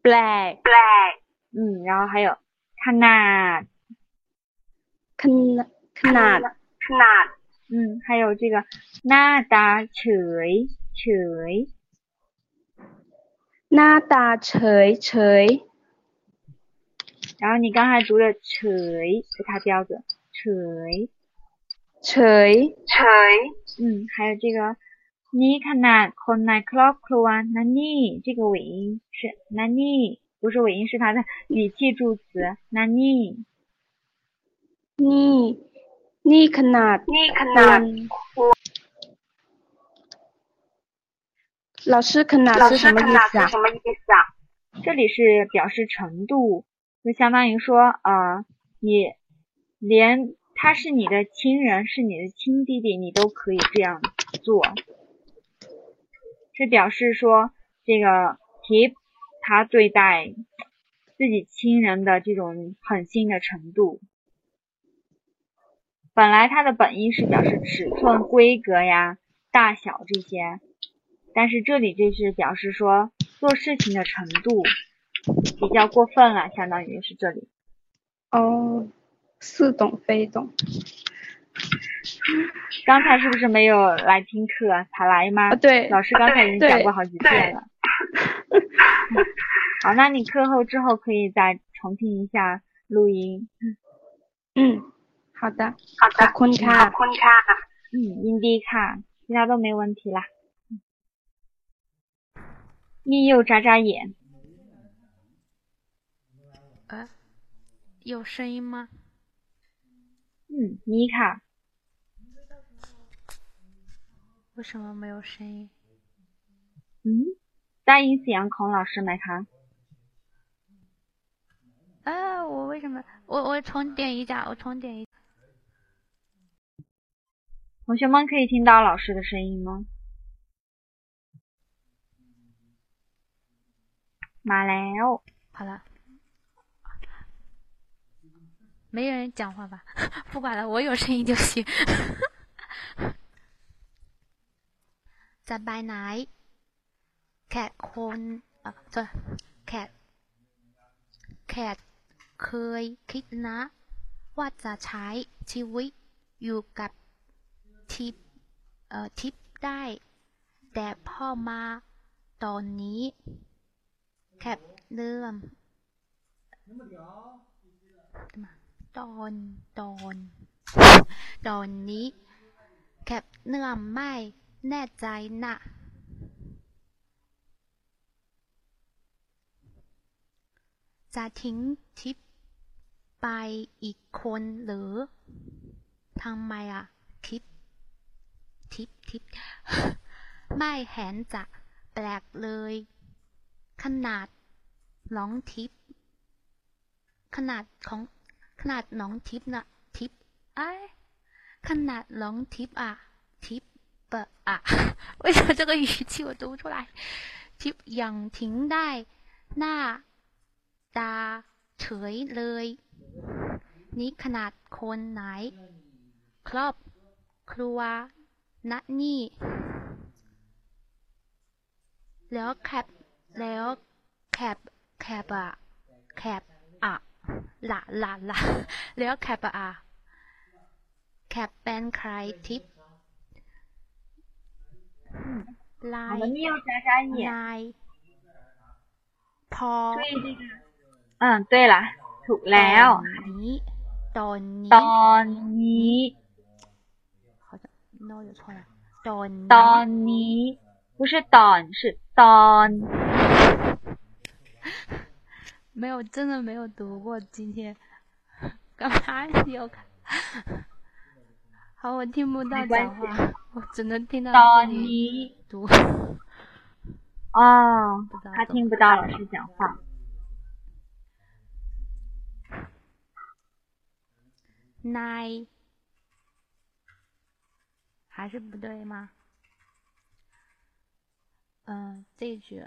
black black，嗯，然后还有 canard canard 那那嗯，还有这个那达锤锤，那达锤锤，然后你刚才读的锤是它标准锤锤。锤，嗯，还有这个你看那可奈克洛克鲁啊，那你这个尾音是那你不是尾音是它的语气助词那你你。你นี่นี่ขนาด นี่ขนาด 老师ขนาด是什么意思啊？么意思啊？这里是表示程度，就相当于说啊、呃你连他是你的亲人，是你的亲弟弟，你都可以这样做，是表示说这个 Tip 他对待自己亲人的这种狠心的程度。 本来它的本意是表示尺寸、规格呀、大小这些，但是这里就是表示说做事情的程度比较过分了，相当于是这里。哦，似懂非懂。刚才是不是没有来听课？才来吗？啊对老师刚才已经讲过好几遍了。好，那你课后之后可以再重听一下录音。嗯，好的，好的，ขอบคุณค่ะ ขอบคุณค่ะ嗯，音低ค่ะ，其他都没问题啦。蜜柚眨眨眼，呃，有声音吗？嗯，妮卡，为什么没有声音？嗯，ได้ยินเสียงของ老师ไหมคะ 啊，我为什么？我我重点一下，我重点一。 同学们可以听到老师的声音吗？มาแล้ว 好了，没人讲话吧？不管了，我有声音就行。จะไปไหน แขกคนเอ่อจะแขกแขกเคยคิดนะ ว่าจะใช้ชีวิตอยู่กับ ทิปเอ่อทิปได้ แต่พอมาตอนนี้แคปเริ่มตอนตอนตอนนี้แคปเนื้อไม่แน่ใจนะจะทิ้งทิปไปอีกคนหรือทำไมอะ ทิปทิป ไม่เห็นจะแปลกเลย ขนาดน้องทิป ขนาดของขนาดน้องทิปนะทิปไอ้ยขนาดน้องทิปอ่ะ ทิปเปอะอ่ะ 为什么这个语气我读不出来？ทิปยังทิ้งได้ หน้า ตาเฉยเลย นี่ขนาดคนไหน ครอบ ครัว ณนี่ แล้วแคปแล้วแคปแคปอะแคปอะละละละแล้วแคปอะแคปเป็นใครทิปลายลายพอเออ对了ถูกแล้ว ตอนนี้ ตอนนี้ 那我有错了。donny，不是 Don，是 Don。没有，真的没有读过今天。干嘛要看？好，我听不到讲话，我只能听到 Don 读。哦，他听不到老师讲话。Nine。还是不对吗？嗯，这句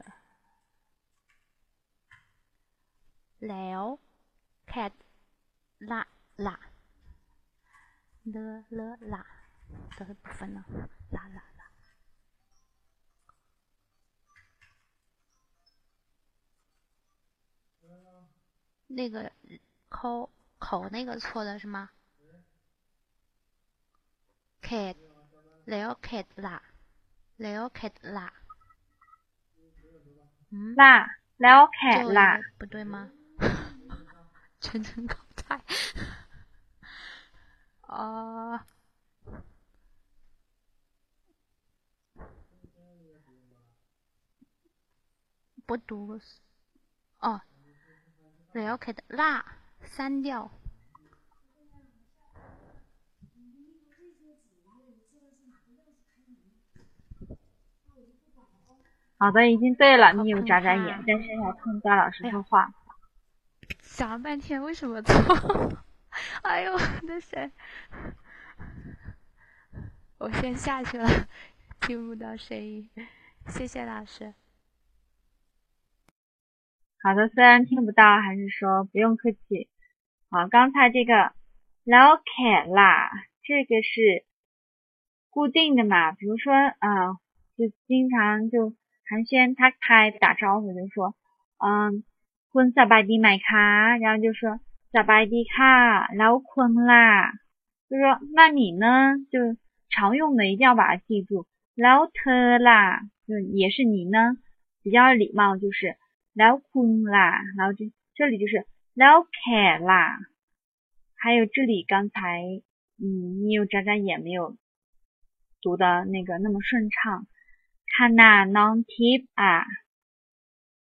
แล้วแคทละละเลอะเลอะละ这个部分呢？啦啦啦。那个口口那个错的是吗？เ liao ke la liao ke 嗯啦，liao ke 不对吗？全程搞菜啊！不读哦，liao ke la，删掉。好的已经对了你有眨眨眼但是要听高老师说话。想了半天为什么错？哎呦我的神！我先下去了听不到声音谢谢老师。好的虽然听不到还是说不用客气。好刚才这个老铁啦这个是固定的嘛比如说啊就经常就韩轩他开打招呼就说嗯坤萨巴迪买卡然后就说萨巴迪卡老坤啦。就说那你呢？就常用的一定要把它记住老特啦。就也是你呢比较礼貌就是老坤啦。然后就这里就是老凯啦。还有这里刚才嗯你有眨眨眼没有读的那个那么顺畅看那 non tip 啊，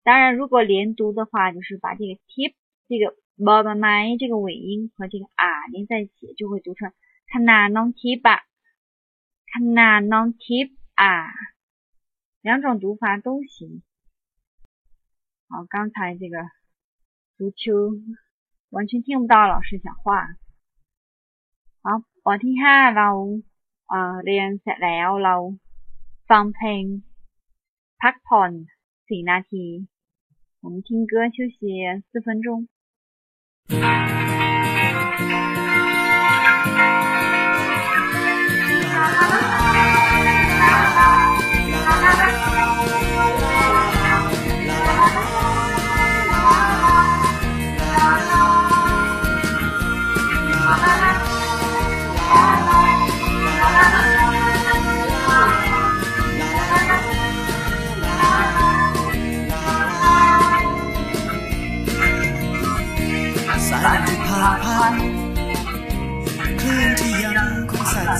当然如果连读的话，就是把这个 tip 这个 b o b my 这个尾音和这个啊连在一起，就会读成看那 non tip 啊，看那 non tip 啊，两种读法都行。好，刚才这个足球完全听不到老师讲话。好，บทที่ห้าเราเอ่อเรียนเสร็จแล้วเรา ฟังเพลงพักผ่อนสี่นาที 我们听歌休息四分钟。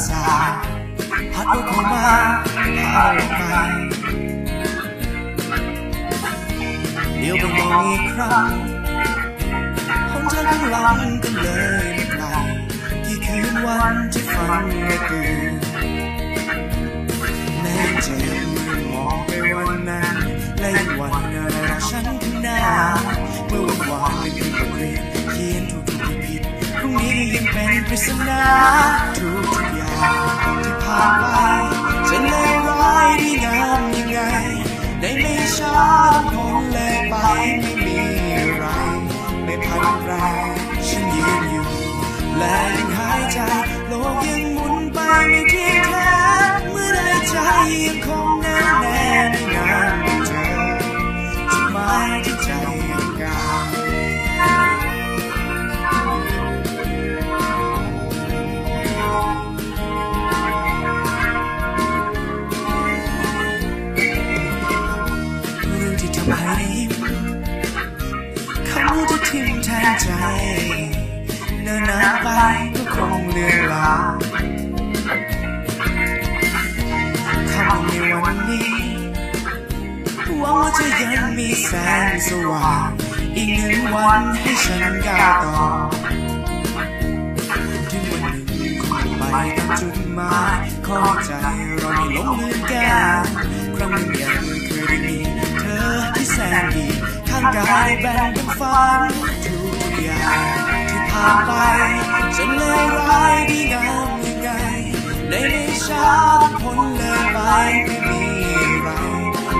สายพัดเข้ามาพาเราไปเดี๋ยวไปมองอีกครั้งหนทางข้างลังกันเลยไม่ไกลกี่คืนวันที่ฝันไม่ตื่นแม้จะยังมองไปวันนั้นและยังวันอะไรฉันข้างหน้าเมื่อวันวานไม่เป็นบทเรียนเขียนทุกๆผิดพรุ่งนี้ยังเป็นปริศนาทุกทุกอย่าง ที่ผ่านไปจะเลวร้ายดีงามยังไงในไม่ช้าคงเลยไปไม่มีอะไร ไม่พันแปรฉันยืนอยู่ และยังหายใจโลกยังหมุนไปไม่ที่ยงแท้เมื่อใดใจยังคงแน่แน่ในงานเจอจุดหม ใจเนินนานไปก็คงเลือนลางคำในวันนี้หวังว่าจะยังมีแสงสว่างอีกหนึ่งวันให้ฉันก้าวต่อถึงวันหนึ่งคงไปตามจุดหมายขอใจเราไม่ลงลืมกันครั้งหนึ่งยังเคยได้มีเธอที่แสนดีข้างกายแบ่งเป็นฝันทุก อย่างที่ผ่านไปจะเลวร้ายดีงามยังไงในไม่ช้าพ้นเลยไปไม่มีอะไร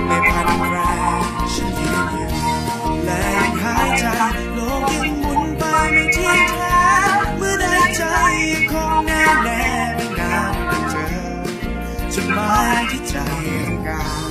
ไม่พันแรฉันยืนอยู่และยังหายใจโลกยังหมุนไปไม่เที่ยงแท้เมื่อได้ใจยังคงแน่แน่ไม่นานจะเจอจุดหมายที่ใจต้องการ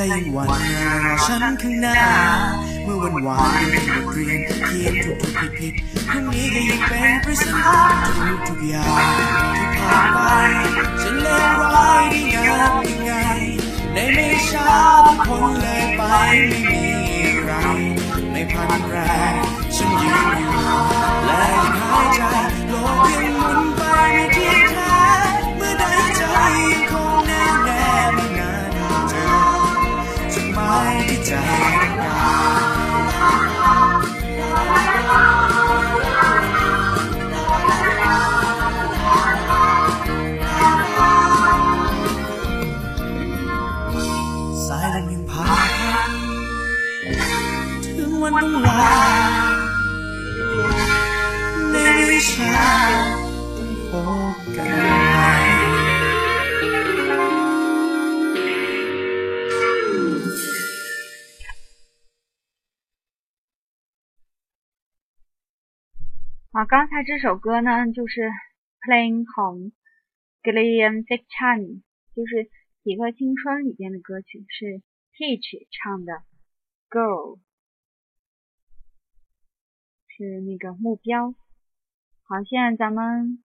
และยังวันฉันข้างหน้า เมื่อวันวานเป็นบทเรียนเขียนทุกทุกผิดผิดพรุ่งนี้ก็ยังเป็นปริศนาทุกทุกอย่างที่ผ่านไปจะเลวร้ายดีงามยังไงในไม่ช้าทุกคนเลยไปไม่มีอะไรไม่พันแรงฉันยืนอยู่และยังหายใจโลกยัง จุดหมายที่ใจกาสายลมยังพาถึงวันลาในวิชา 刚才这首歌呢，就是 playing home，glimpse time，就是《几何青春》里边的歌曲，是 Teach 唱的 girl。是那个目标，好，现在咱们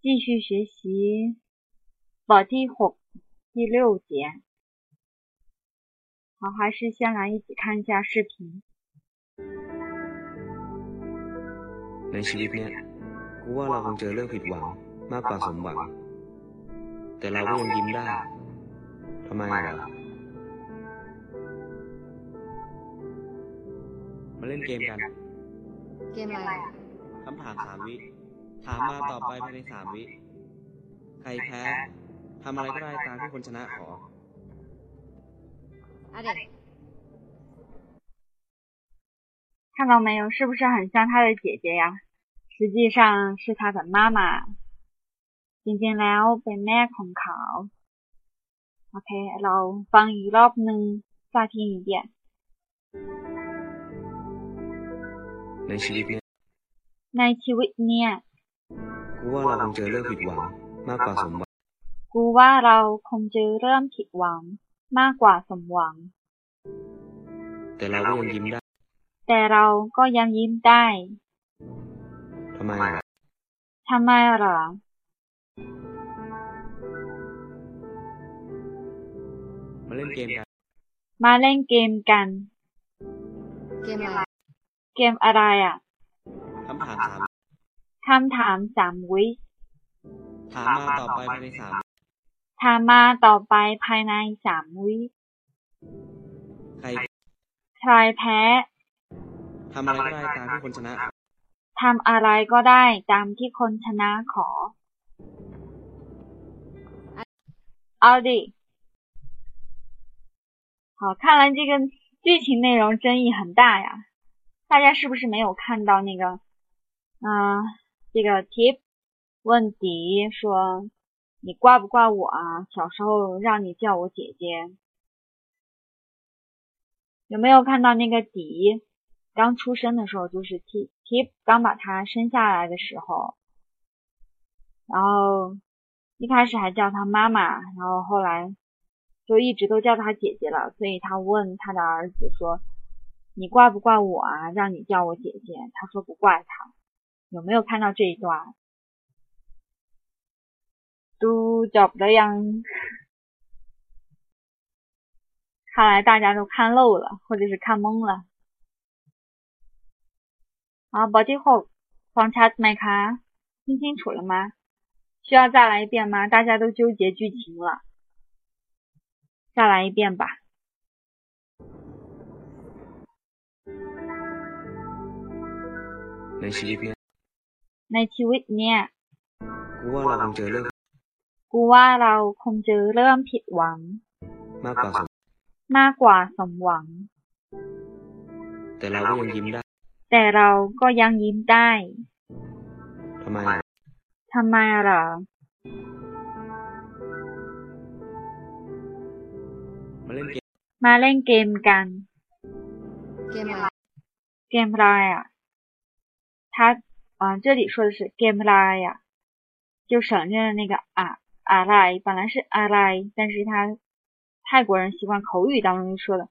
继续学习 body 第六节。好，还是先来一起看一下视频。 ในชีวิตเนี่ยกูว่าเราคงเจอเรื่องผิดหวังมากกว่าสมหวัง แต่เราก็ยังยิ้มได้ทำไมเหรอมาเล่นเกมกัน เกมอะไร คำถามสามวิ ถามมาตอบไปภายในสามวิ ใครแพ้ทำอะไรก็ได้ตามที่คนชนะขอ อะเด็ก 看到没有？是不是很像他的姐姐呀？ 实际上是他的妈妈。จริงๆแล้วเป็นแม่ของเขา โอเค เราฟังอีกรอบหนึ่ง再听一遍。 ในชีวิตเนี่ย ในชีวิตเนี่ย กูว่าเราคงเจอเรื่องผิดหวังมากกว่าสมหวัง กูว่าเราคงเจอเรื่องผิดหวังมากกว่าสมหวัง แต่เราก็ยังยิ้มได้ แต่เราก็ยังยิ้มได้ ทำ ไมเหรอทำไมเหรอ มาเล่นเกมกัน มาเล่นเกมกัน เกมอะไร เกมอะไรอะ คำถามสามคำถามสามวิถามมาตอบไปภายในสามถามมาต่อไปภายในสามวิ ใคร ใครแพ้ ทำอะไรก็ได้ตามที่คนชนะขอ ทำอะไรก็ได้ตามที่คนชนะขอ เอาดิ好，看来这个剧情内容争议很大呀。大家是不是没有看到那个，嗯、这个 Tip 问迪说，你挂不挂我啊？小时候让你叫我姐姐，有没有看到那个迪 刚出生的时候，就是 T T 刚把他生下来的时候，然后一开始还叫他妈妈，然后后来就一直都叫他姐姐了。所以他问他的儿子说：“你怪不怪我啊？让你叫我姐姐？”他说不怪他。有没有看到这一段？都找不到样，看来大家都看漏了，或者是看懵了。好，บทที่หกฟังชัดไหมคะ听清楚了吗？需要再来一遍吗？大家都纠结剧情了，再来一遍吧。ในชีวิตเนี้ย ในชีวิตเนี่ย กูว่าเราคงเจอเรื่อง กูว่าเราคงเจอเรื่องผิดหวัง มากกว่าสม มากกว่าสมหวัง แต่เราก็ยังยิ้มได้ แต่เราก็ยังยิ้มได้ ทำไมอ่ะ ทำไมเหรอ มาเล่นเกม มาเล่นเกมกัน เกมอะไร เกมอะไร啊？他啊，这里说的是 game อะไร呀，就省略了那个啊อะไร，本来是อะไร，但是他泰国人习惯口语当中就说的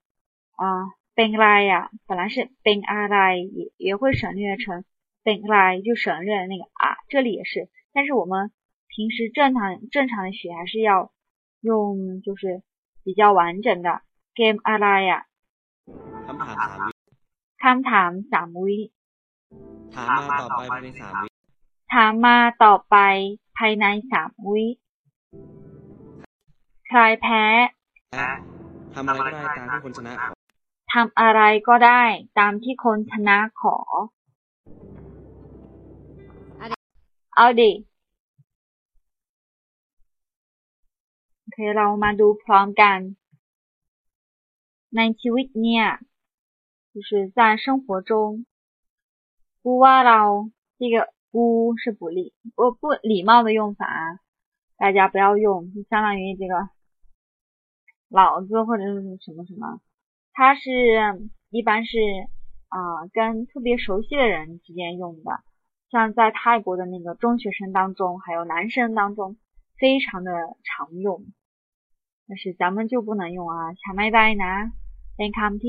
啊 เป็นอะไร呀，本来是เป็นอะไร，也也会省略成เป็นอะไร，就省略了那个啊，这里也是，但是我们平时正常正常的学还是要用就是比较完整的 game อะไร呀。 คำถามสามวิ คำถามสามวิ ถามมาตอบไปภายในสามวิ ถามมาต่อไปภายในสามวิ ใครแพ้ และทำอะไรก็ได้ตามที่คนชนะขอ ทำอะไรก็ได้ตามที่คนชนะขอ เอาดิโอเคเรามาดูพร้อมกัน ในชีวิตเนี่ย就是在生活中กูว่าเรา这个กู是不礼不不礼貌的用法大家不要用就相当于这个老子或者是什么什么 它是一般是啊，跟特别熟悉的人之间用的，像在泰国的那个中学生当中，还有男生当中，非常的常用。但是咱们就不能用啊。Chai mai dai na, then come to。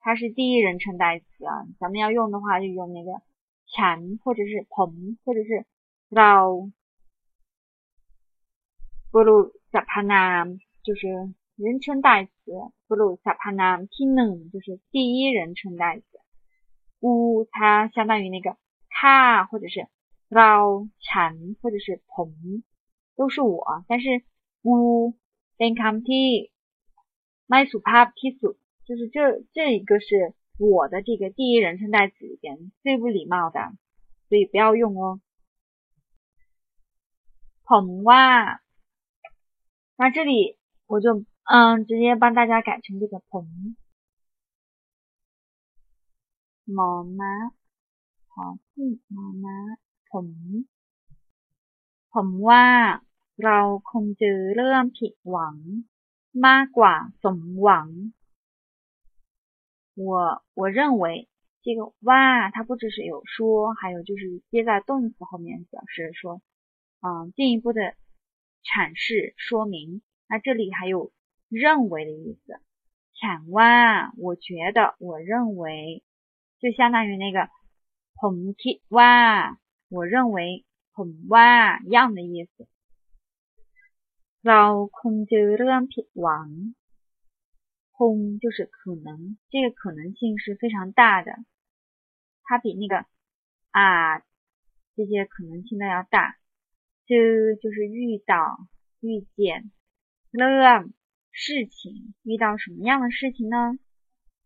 它是第一人称代词啊，咱们要用的话就用那个 chai 或者是 pen 或者是 lao. Bu lu japana 就是。人称代词，บุรุษสรรพนามที่หนึ่ง就是第一人称代词。กู它相当于那个ข้า或者是เราฉัน或者是ผม都是我，但是กูเป็นคำที่ไม่สุภาพที่สุด。就是这这一个是我的这个第一人称代词里边最不礼貌的，所以不要用哦。ผมว่า那这里我就 嗯直接帮大家改成这个ผมหมอม้าขอที่หมอม้าผมผมว่าเราคงเจอเรื่องผิดหวัง มากกว่าสมหวัง我我认为这个哇，它不只是有说，还有就是接在动词后面表示说，嗯，进一步的阐释说明。那这里还有 认为的意思，ฉันว่า我觉得，我认为，就相当于那个ผมคิดว่า我认为ผมว่า一样的意思。เราคงเจอเรื่องผิดหวัง。空就是可能，这个可能性是非常大的，它比那个啊这些可能性都要大。这就是遇到、遇见，เรื่อง 事情，遇到什么样的事情呢？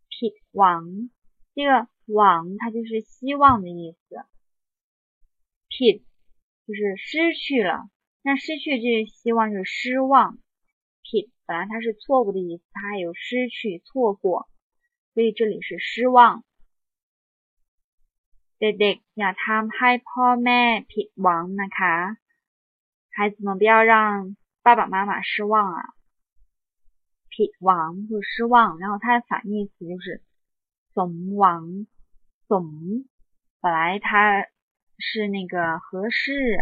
ผิดหวัง，这个ห它就是希望的意思，ผิ就是失去了，那失去这希望就是失望。ผิด本来它是错误的意思，它还有失去、错过，所以这里是失望。เด็กๆอย่าทำให้พ่อแม่ผิดหวังนะคะ，孩子们不要让爸爸妈妈失望啊。 ผิดหวัง就是失望，然后它的反义词就是สมหวัง，สม本来它是那个合适，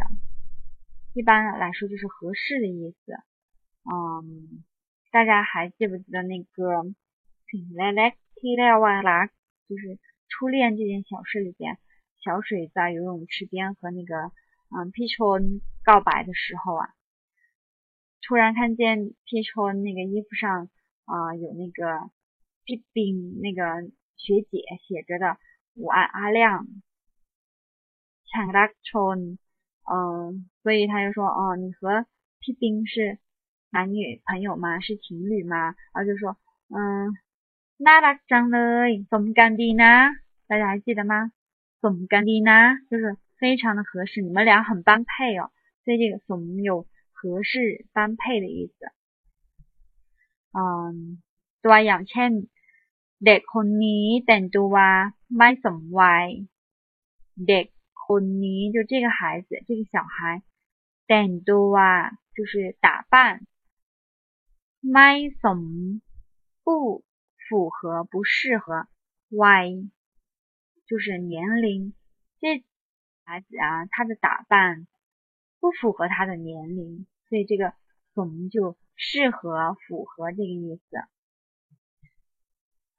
一般来说就是合适的意思。嗯，大家还记不记得那个《来来提来瓦拉》？就是初恋这件小事里边，小水在游泳池边和那个 嗯，P 春告白的时候啊， 突然看见皮抽那个衣服上啊、有那个皮冰那个学姐写着的“我爱阿亮”，强个大，嗯，所以他就说哦，你和皮冰是男女朋友吗？是情侣吗？然后就说嗯，那大张嘞，怎么干的呢？大家还记得吗？怎么干的呢？就是非常的合适，你们俩很般配哦。所以这个怂有合适、般配的意思。嗯，ตัวอย่างเช่นเด็กคนนี้แต่งตัวไม่สมวัยเด็กคนนี้就这个孩子，这个小孩แต่งตัว就是打扮ไม่สม不符合、不适合วัย就是年龄这。孩子啊，他的打扮不符合他的年龄， 对这个，什就适合符合这个意思，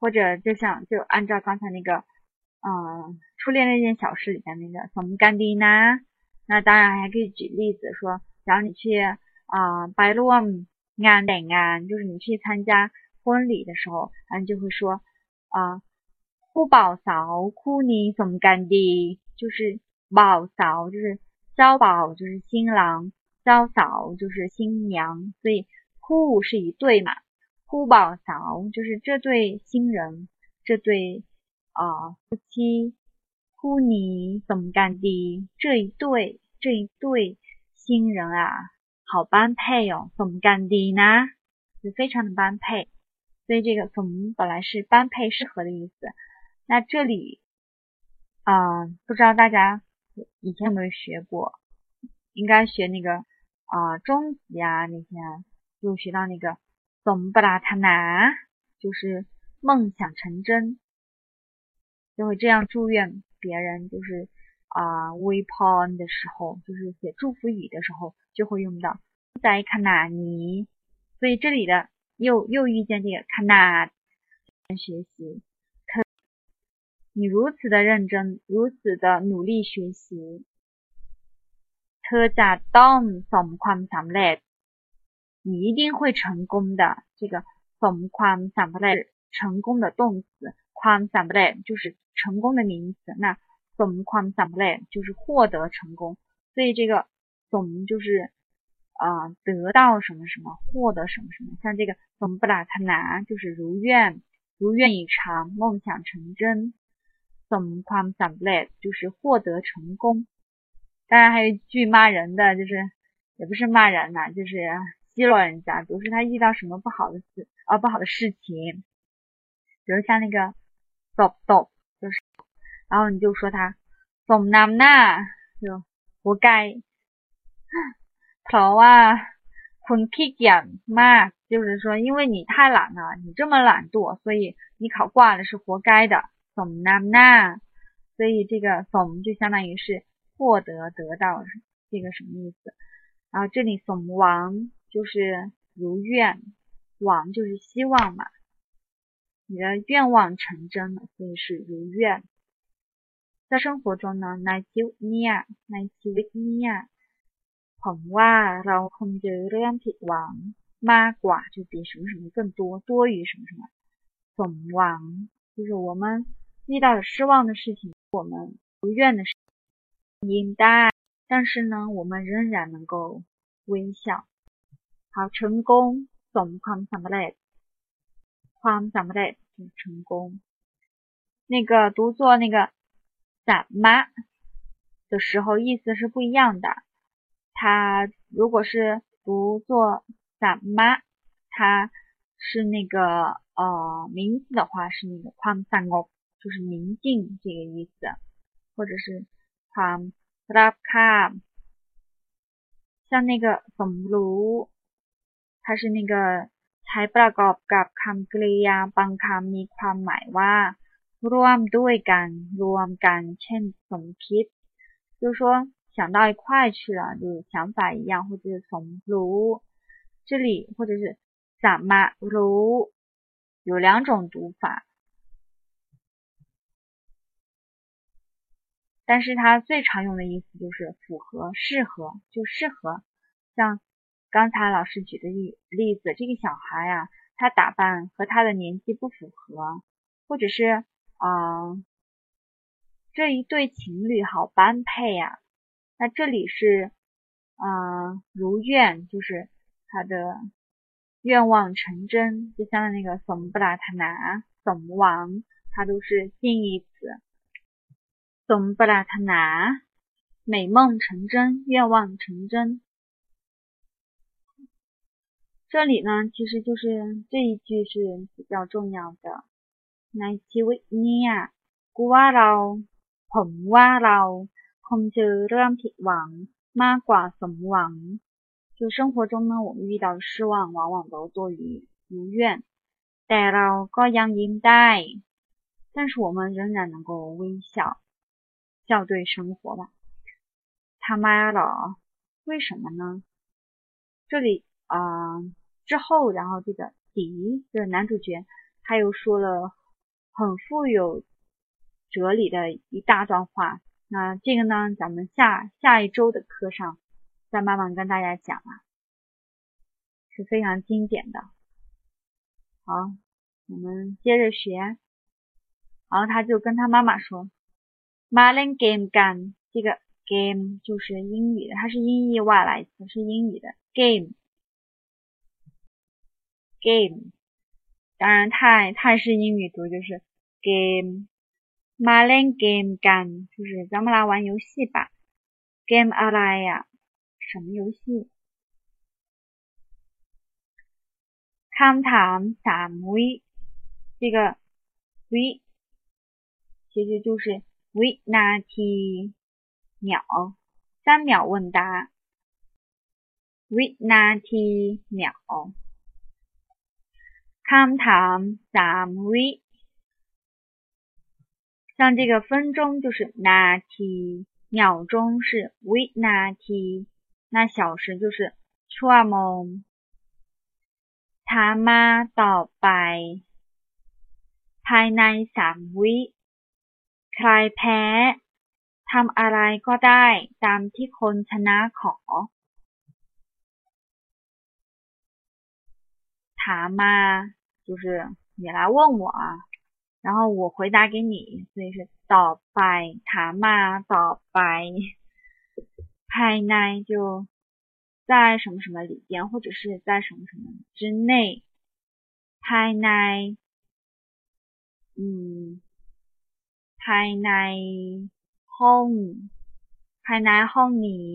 或者就像就按照刚才那个，嗯，初恋那件小事里面那个什么干的呢？那当然还可以举例子说，然后你去啊，白鹭安等安，就是你去参加婚礼的时候，嗯，就会说啊，不宝嫂哭你什么干的？就是宝嫂就是招宝就是新郎。骚嫂就是新娘所以呼是一对嘛呼宝嫂就是这对新人这对啊夫妻呼你怎么干的？这一对这一对新人啊好般配哦怎么干的呢？就非常的般配所以这个怎么本来是般配适合的意思。那这里啊不知道大家以前有没有学过？应该学那个啊中级啊那些，就学到那个总不拉他拿，就是梦想成真，就会这样祝愿别人，就是啊微 pon 的时候，就是写祝福语的时候，就会用到在卡纳尼，所以这里的又又遇见这个卡纳学习。你如此的认真，如此的努力学习，เธอต้องสมความสำเร็จ，你一定会成功的。这个สมความสำเร็จ，成功的动词，ความสำเร็จ就是成功的名词。那สมความสำเร็จ就是获得成功，所以这个สม就是啊得到什么什么，获得什么什么。像这个สมปรารถนา就是如愿，如愿以偿，梦想成真。สมความสำเร็จ就是获得成功， 当然还有一句骂人的，就是也不是骂人呐，就是奚落人家，比如说他遇到什么不好的事，呃，不好的事情，比如像那个 stop stop 就是，然后你就说他，怂那么，就活该。头啊，困 k 记啊，妈，就是说因为你太懒了，你这么懒惰，所以你考挂了是活该的，怂那么，所以这个怂就相当于是。获得得到这个什么意思？然后这里怂王就是如愿王就是希望嘛你的愿望成真了所以是如愿。在生活中呢 nike 尼亚 nike 尼亚捧哇然后空的有点撇王妈寡就比什么什么更多多于什么什么。怂王就是我们遇到了失望的事情我们不愿的事情，应该，但是呢，我们仍然能够微笑。好，成功，总ความสำเร็จ，ความสำเร็จ就是成功。那个读作那个怎么的时候，意思是不一样的。它如果是读作怎么，它是那个呃名字的话，是那个ความสงบ。就是宁静这个意思，或者是 ความราบคาบ，像那个สมรู้它是那个ใช้ประกอบกับคำกริยาบางคำมีความหมายว่าร่วมด้วยกันรวมกันเช่นสมคิด就是说想到一块去了，就是想法一样，或者是สมรู้这里或者是สามรู้有两种读法。 但是它最常用的意思就是符合、适合，就适合。像刚才老师举的例例子，这个小孩啊，他打扮和他的年纪不符合，或者是啊，这一对情侣好般配呀。那这里是啊，如愿，就是他的愿望成真，就像那个什么布拉塔拿、什么王，它都是近义词。什么布拉塔拿，美梦成真，愿望成真。这里呢，其实就是这一句是比较重要的。ในชีวิตเนี่ยกูว่าเราผมว่าเราคงเจอเรื่องผิดหวังมากกว่าสมหวัง。就生活中呢，我们遇到的失望往往都多于如愿。แต่เราก็ยังยิ้มได้，但是我们仍然能够微笑， 校对生活吧，他妈了，为什么呢？这里啊之后，然后这个迪的男主角他又说了很富有哲理的一大段话，那这个呢，咱们下下一周的课上再慢慢跟大家讲啊，是非常经典的。好，我们接着学，然后他就跟他妈妈说。：“Malen game gan。”这个 game 就是英语的，它是音译外来词，是英语的 game。game，当然泰泰式英语读就是 game。มาเล่นเกมกัน就是咱们来玩游戏吧。game อะไร呀？什么游戏？คำถามสามวิ这个วิ其实就是 วินาที秒三秒问答วินาที秒คำถามสามวิ像这个分钟就是 nati，秒钟是 vinati，那小时就是 chuamon。ถามมาต่อไปภายในสามวิ ใครแพ้ทำอะไรก็ได้ตามที่คนชนะขอ塔嘛，就是你来问我，然后我回答给你，所以是ต่อไป塔嘛ต่อไปภายใน就在什么什么里边，或者是在什么什么之内。ภายใน嗯 ภายในห้องภายในห้องนี้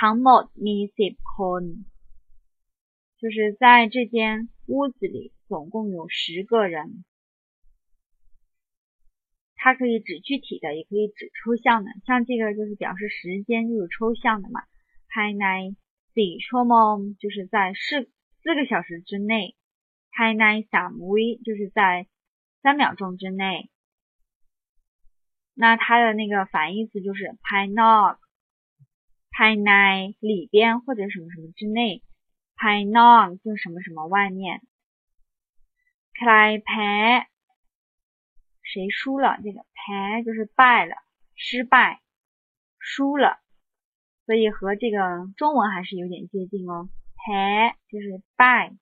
ทั้งหมดมีสิบคน就是在这间屋子里，总共有十个人。它可以指具体的，也可以指抽象的。像这个就是表示时间，就是抽象的嘛。hai nai si chom 就是在四四个小时之内。hai nai sam we 就是在三秒钟之内。 那它的那个反义词就是 pinog、pinai 里边或者什么什么之内，pinog 就什么什么外面 c l i p a 谁输了？这个 p a 就是败了，失败，输了，所以和这个中文还是有点接近哦。赔就是败，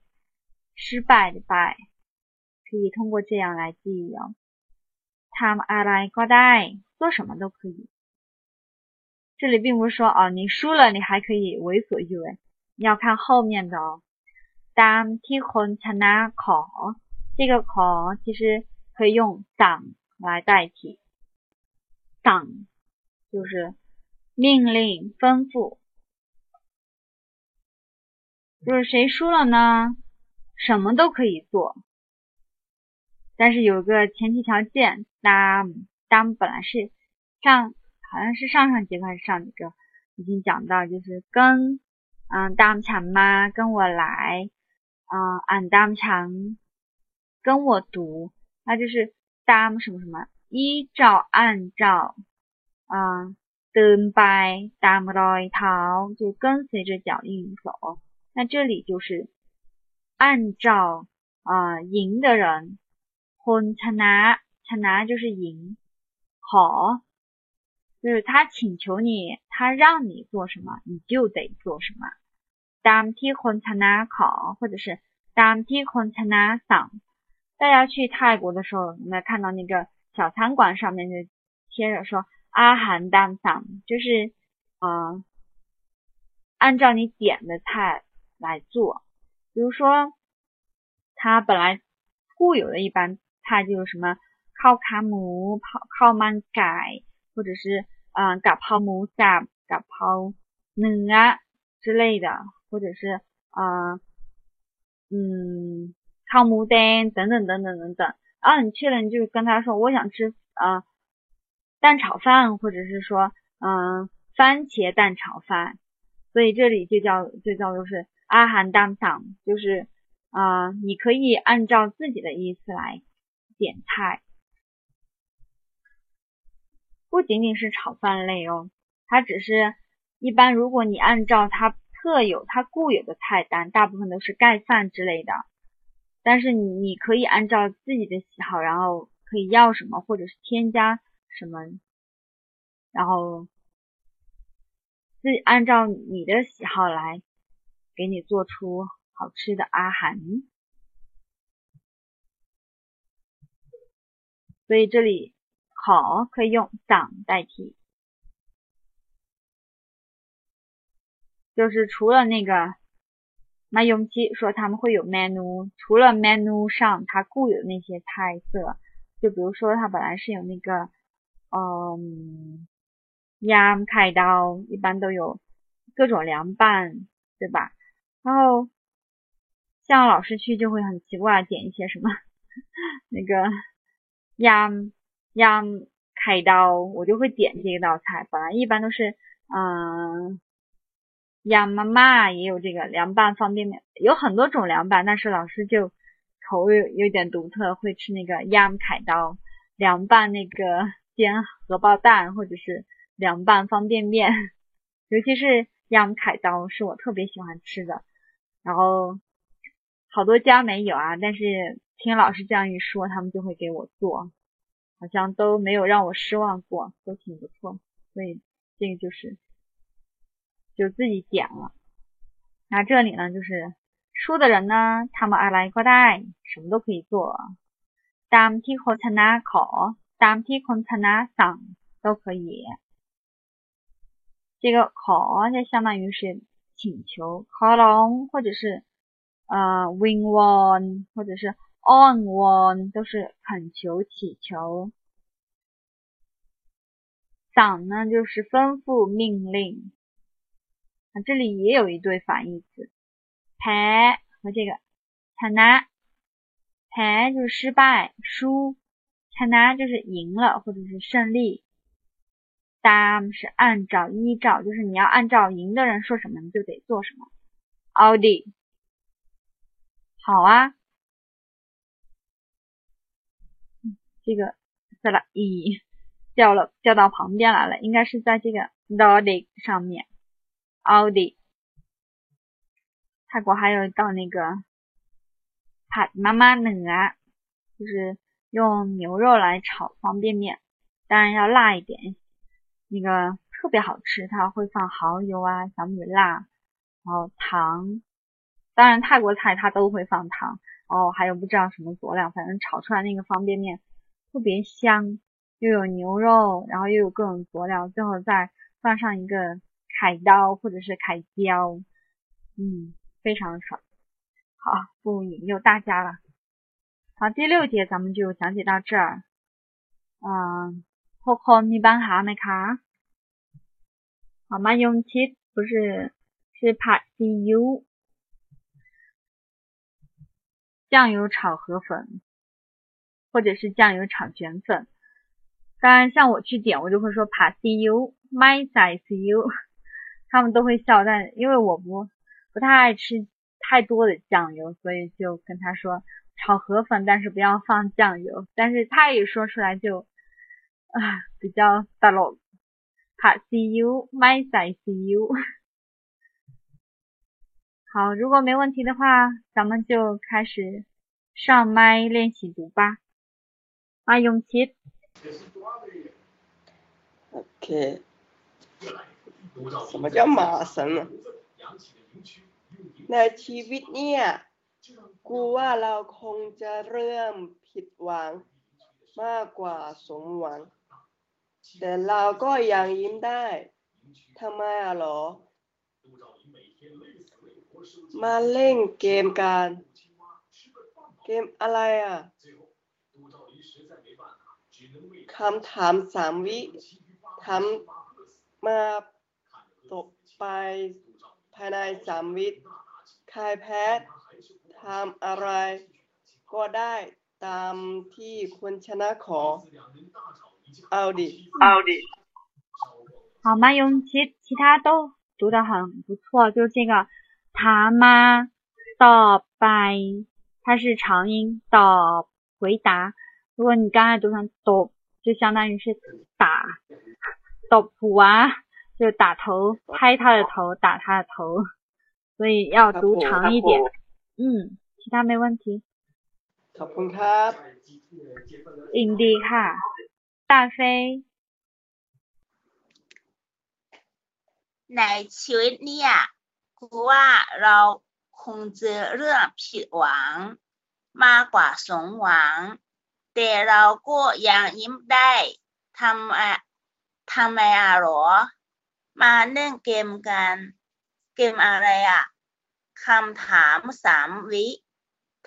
失败的败，可以通过这样来记忆哦。ทำอะไรก็ได้做什么都可以。这里并不是说哦，你输了，你还可以为所欲为。要看后面的哦。当ที่คนชนะขอ，这个ขอ其实可以用สั่ง来代替。สั่ง就是命令、吩咐。就是谁输了呢？什么都可以做， 但是有个前提条件。当当本来是上，好像是上上节课还是上几个已经讲到，就是跟。嗯，dam 强吗？跟我来。嗯，俺当强跟我读，那就是 dam 什么什么，依照按照。嗯，登拜当来一套，就跟随着脚印走。那这里就是按照啊，赢的人。混成拿成拿就是赢。好， 就是他请求你，他让你做什么，你就得做什么。ตามที่คนชนะขอ，或者是ตามที่คนชนะสั่ง。大家去泰国的时候，有没有看到那个小餐馆上面就贴着说阿含当桑，就是呃按照你点的菜来做。比如说，他本来固有的一般 他就什么烤卡姆、泡烤曼改，或者是嗯嘎泡姆萨、嘎泡嫩啊之类的，或者是啊嗯。烤牡丹等等等等等等，然后你去了，你就跟他说我想吃啊蛋炒饭，或者是说嗯番茄蛋炒饭，所以这里就叫就叫做是阿含蛋汤，就是啊你可以按照自己的意思来点菜，不仅仅是炒饭类哦，它只是一般如果你按照它特有它固有的菜单，大部分都是盖饭之类的。但是你你可以按照自己的喜好，然后可以要什么，或者是添加什么，然后自己按照你的喜好来给你做出好吃的阿含。所以这里好可以用长代替，就是除了那个。那永琪说他们会有 menu，除了 menu 上它固有那些菜色，就比如说它本来是有那个，嗯，鸭开刀，一般都有各种凉拌，对吧？然后像老师去就会很奇怪，点一些什么 那个鸭鸭开刀，我就会点这一道菜，本来一般都是嗯。杨妈妈也有这个凉拌方便面，有很多种凉拌，但是老师就口味有点独特，会吃那个鸭开刀凉拌那个煎荷包蛋，或者是凉拌方便面，尤其是鸭开刀是我特别喜欢吃的。然后好多家没有啊，但是听老师这样一说，他们就会给我做，好像都没有让我失望过，都挺不错。所以这个就是。就自己点了，那这里呢，就是输的人呢，他们爱来一块带，什么都可以做。当天和参加考，当天和参加上都可以。这个考就相当于是请求，call on 或者是呃 win one 或者是 on one 都是恳求祈求。赏呢就是吩咐命令。啊，这里也有一对反义词，牌和这个惨难，牌就是失败、输，惨难就是赢了或者是胜利。当是按照、依照，就是你要按照赢的人说什么，你就得做什么。奥迪，好啊，这个在了一掉了，掉到旁边来了，应该是在这个 Nordic 上面。奥迪，泰国还有一道那个ผั妈妈妈啊，就是用牛肉来炒方便面，当然要辣一点，那个特别好吃，它会放蚝油啊、小米辣，然后糖，当然泰国菜它都会放糖，哦，还有不知道什么佐料，反正炒出来那个方便面特别香，又有牛肉，然后又有各种佐料，最后再放上一个海刀或者是海椒，嗯，非常爽。好，不引诱大家了。好，第六节咱们就讲解到这儿。啊、嗯，后空一般哈没卡。好吗？勇气不是是怕 C U 酱油炒河粉，或者是酱油炒卷粉。当然像我去点我就会说 pass youmysize you 他们都会笑但因为我不不太爱吃太多的酱油所以就跟他说炒河粉但是不要放酱油。但是他一说出来就啊比较大漏 pass youmysize you 好如果没问题的话咱们就开始上麦练习读吧。 啊，永琪。呃， OK，什么叫马神啊？ในชีวิตเนี่ยกูว่าเราคงจะเริ่มผิดหวังมากกว่าสมหวัง แต่เราก็ยังยิ้มได้ทำไมอ่ะหรอ มาเล่นเกมกัน เกมอะไรอ่ะ คำถามสามวิถามมาตกไปภายในสามวิใครแพ้ทำอะไรก็ได้ตามที่คนชนะขอ เอาดิ เอาดิ 好吗？永琪，其他都读得很不错，就这个他妈ต่อไป，它是长音ต่อ回答。如果你刚才读成抖， 就相当于是打抖普啊，就打头，拍他的头，打他的头，所以要读长一点。嗯，其他没问题。 ขอบคุณครับ อินดีค่ะ 大飞 ในชีวิตเนี่ยกูว่าเราคงเจอเรื่องผิดหวัง มากกว่าสมหวัง แต่เราก็ยังยิ้มได้ทำอะทำไมอะหรอ มาเล่นเกมกัน เกมอะไรอะคำถามสามวิ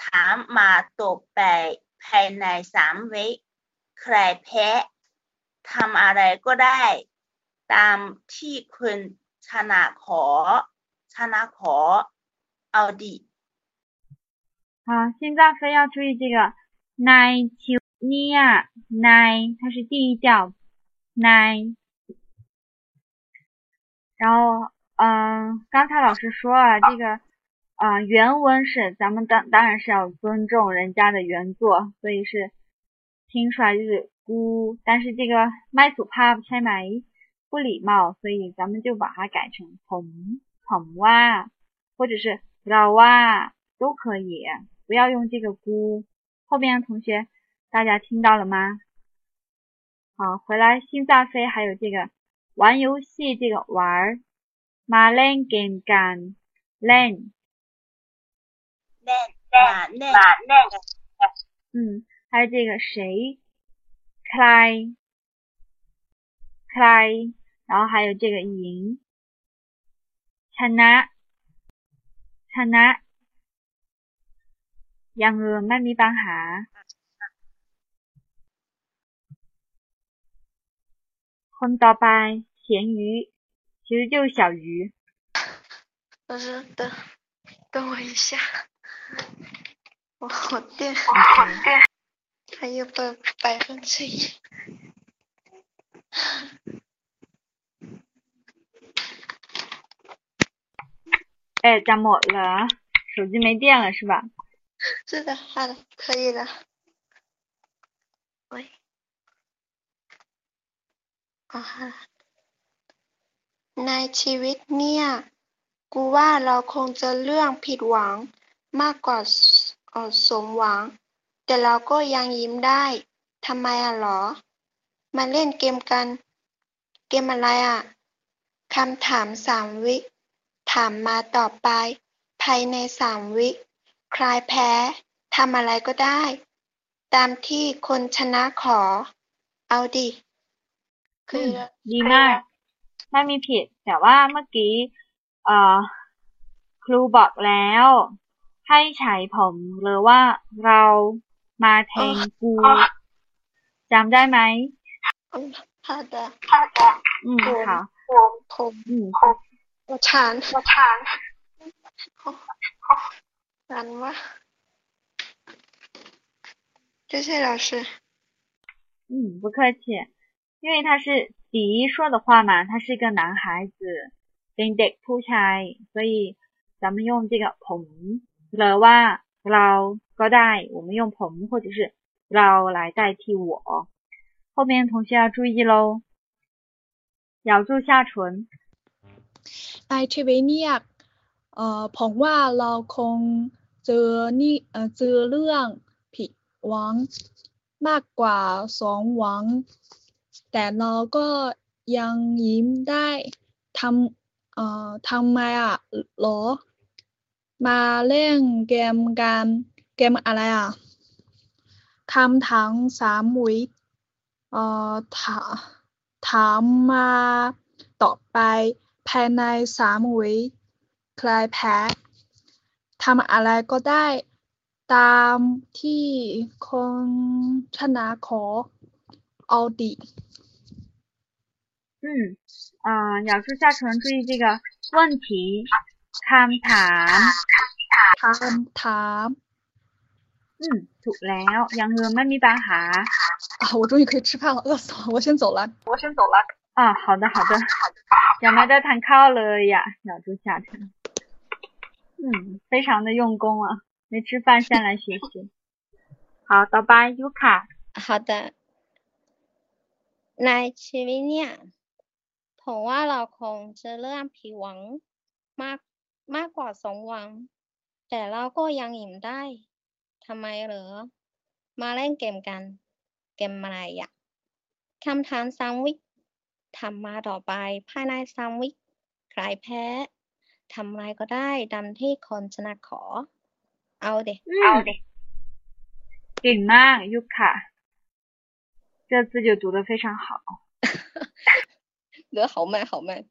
ถามมาตกไปภายในสามวิ ใครแพ้ทำอะไรก็ได้ ตามที่คุณชนะขอ ชนะขอ เอาดิ 好，现在非要注意这个奈 nia nine，它是第一调 nine，然后嗯，刚才老师说啊，这个啊原文是，咱们当当然是要尊重人家的原作，所以是听出来就是姑，但是这个麦祖怕不拆麦，不礼貌，所以咱们就把它改成捧捧哇，或者是老哇都可以，不要用这个姑。后面的同学。大家听到了吗？好，回来心脏飞，还有这个玩游戏，这个玩马 a 给干。N g a n 嗯，还有这个谁，cry。Cry，然后还有这个赢，chana。Chana，碰到班咸鱼，其实就是小鱼。老师，等，等我一下，我好电，我好电，还有百百分之一。哎，加么了？手机没电了是吧？是的，好的，可以了。喂。 ในชีวิตเนี่ย กูว่าเราคงจะเรื่องผิดหวังมากกว่าสมหวัง แต่เราก็ยังยิ้มได้ ทำไมอะหรอ มาเล่นเกมกัน เกมอะไรอะคำถามสามวิ ถามมาตอบไป ภายในสามวิ ใครแพ้ ทำอะไรก็ได้ ตามที่คนชนะขอ เอาดิ คือ ดีมาก ไม่มีผิด แต่ว่าเมื่อกี้เอ่อครูบอกแล้ว ให้ใช้ผมหรือว่าเรามาแทนกูจำได้ไหม 好的，嗯，好，我ผม 嗯，我馋我馋难吗？谢谢老师。嗯，不客气。 因为他是迪说的话嘛，他是一个男孩子，เป็นเด็กผู้ชาย，所以咱们用这个ผมหรือว่าเราก็ได้，我们用ผม或者是เรา来代替我。后面同学要注意喽，咬住下唇。 ในชีวิตเนี่ยเอ่อผมว่าเราคงเจอนี่เอ่อเจอเรื่องผิดหวังมากกว่าสองหวัง แต่เราก็ยังยิ้มได้ทำเอ่อทำไมอะหรอ มาเล่นเกมกันเกมอะไรอะคำถามสามวิ เอ่อถาถามมาต่อไปภายในสามวิใครแพ้ทำอะไรก็ได้ตามที่คนชนะขอเอาดิ 嗯，啊、咬住下唇，注意这个问题，คำถาม คำถาม 嗯，ถูกแล้วยังเงินไม่มีปัญหา啊，我终于可以吃饭了，饿死了，我先走了。我先走了。啊，好的好的，ยังไม่ได้ทานข้าวเลย呀，咬住下唇。嗯，非常的用功啊，没吃饭先来学习。好，ต่อไปยูค่ะ 好的ในชีวิตเนี่ย ผมว่าเราคงจะเริ่มผิดหวังมากมากกว่าสมหวัง แต่เราก็ยังอิ่มได้ทำไมเหรอ มาเล่นเกมกัน เกมอะไรอ่ะคำถามสามวิทำมาต่อไปภายในสามวิใครแพ้ทำอะไรก็ได้ตามที่คนชนะขอ เอาเด็ เอาเด็เก่งมากยูค่ะ这字就读得非常好。 得好慢，好慢，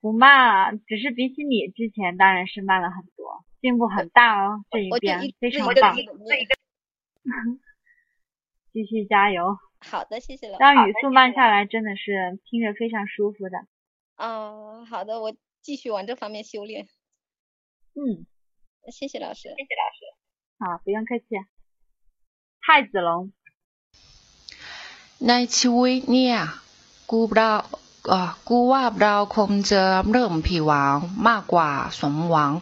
不慢，只是比起你之前，当然是慢了很多，进步很大哦，这一边非常棒，继续加油。好的，谢谢老师。让语速慢下来，真的是听着非常舒服的。嗯，好的，我继续往这方面修炼。嗯，谢谢老师，谢谢老师。好，不用客气。太子龙。奈奇维尼亚。 กูเรากูว่าเราคงจะเริ่มผิดหวังมากกว่าสมหวัง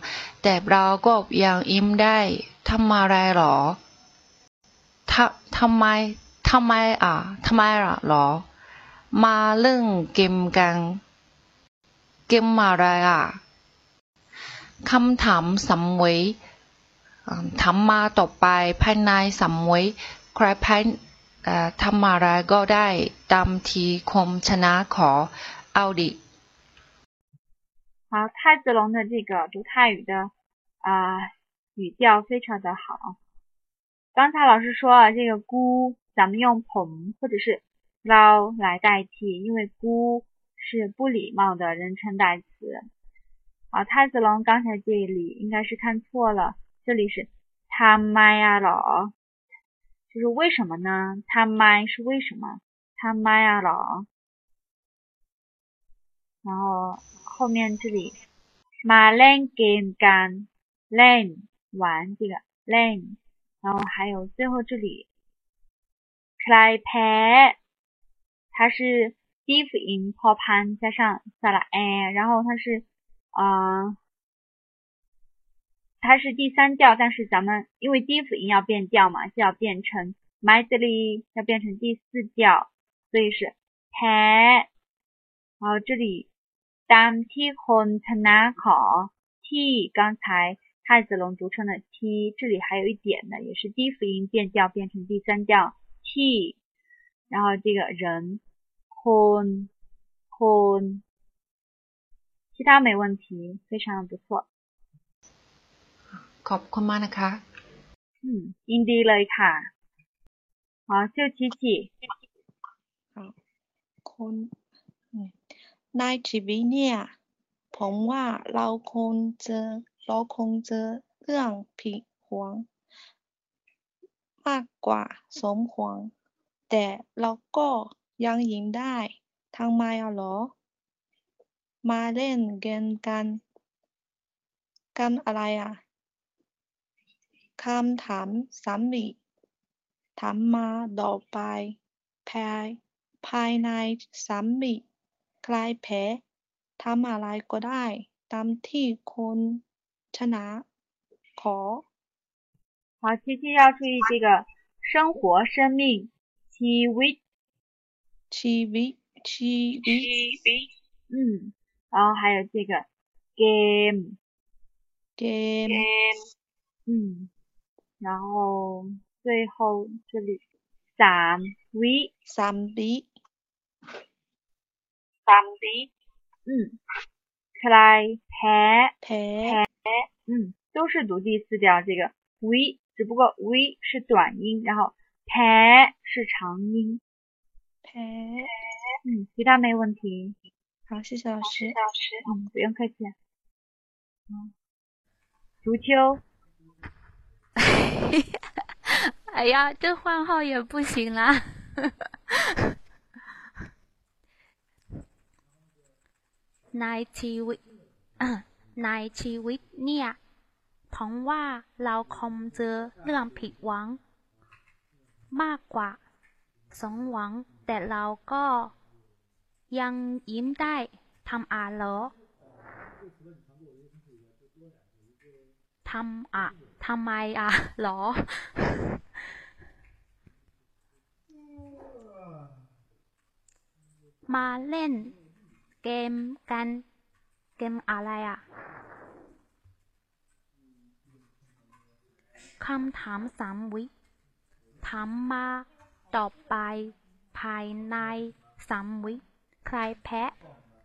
แต่เราก็ยังอิ่มได้ทำอะไรหรอทำทำไมทำไมอะทำไมล่ะหรอ มาเล่นเกมกันเกมอะไรอะคำถามสามวิทำมาต่อไปภายในสามวิใครแพ้ ทำอะไรก็ได้ตามที่คมชนะขอเอาดิ 好，太子龙的这个读泰语的啊、语调非常的好。刚才老师说了，这个姑咱们用ผม或者是捞来代替，因为姑是不礼貌的人称代词。好，太子龙刚才这里应该是看错了，这里是他妈呀老。 就是为什么呢？他妈是为什么？他妈呀老然后后面这里 my，lan game gan lan 玩这个 lan，然后还有最后这里 play pen 它是 give in pen 加上下来 a 然后它是啊它是第三调，但是咱们因为低辅音要变调嘛，就要变成 m i d l y 要变成第四调，所以是 h 然后这里 d a m t i h o n t n a k，t 刚才太子龙读成的 t，这里还有一点的，也是低辅音变调变成第三调 t，然后这个人 h o n h o n 其他没问题，非常的不错。 ขอบคุณมากนะคะยินดีเลยค่ะอ๋อชื่อชิชิคนนายชิวิเนี่ย ผมว่าเราคงเจอเราคงเจอเรื่องผิดหวังมากกว่าสมหวัง แต่เราก็ยังยิงได้ทางมอ่หรอ มาเล่นเกมกัน กันอะไรอะ คำถามสามวิถามมาต่อไปภายภายในสามวิใครแพ้ทำอะไรก็ได้ตามที่คนชนะขอ好，琪琪要注意这个生活、生命、ชีวิต ชีวิตชีวิต嗯，然后还有这个 game เกม嗯。 然后最后这里三 V 三 B 三 B，嗯，Clai Pet Pet，嗯，都是读第四调这个。V，只不过 V 是短音，然后陪是长音。陪嗯，其他没问题。好，谢谢老师，谢谢老师，嗯，不用客气。嗯，足球。哎呀，这换号也不行啦。ในชีวิต ในชีวิตเนี่ยผมว่าเราคงเจอเรื่องผิดหวัง มากกว่าสมหวัง แต่เราก็ยังยิ้มได้ทำอาเหรอทำอะ ทำไมอะหรอ มาเล่นเกมกัน เกมอะไรอะคำถามสามวิถามมาต่อไป ภายในสามวิ ใครแพ้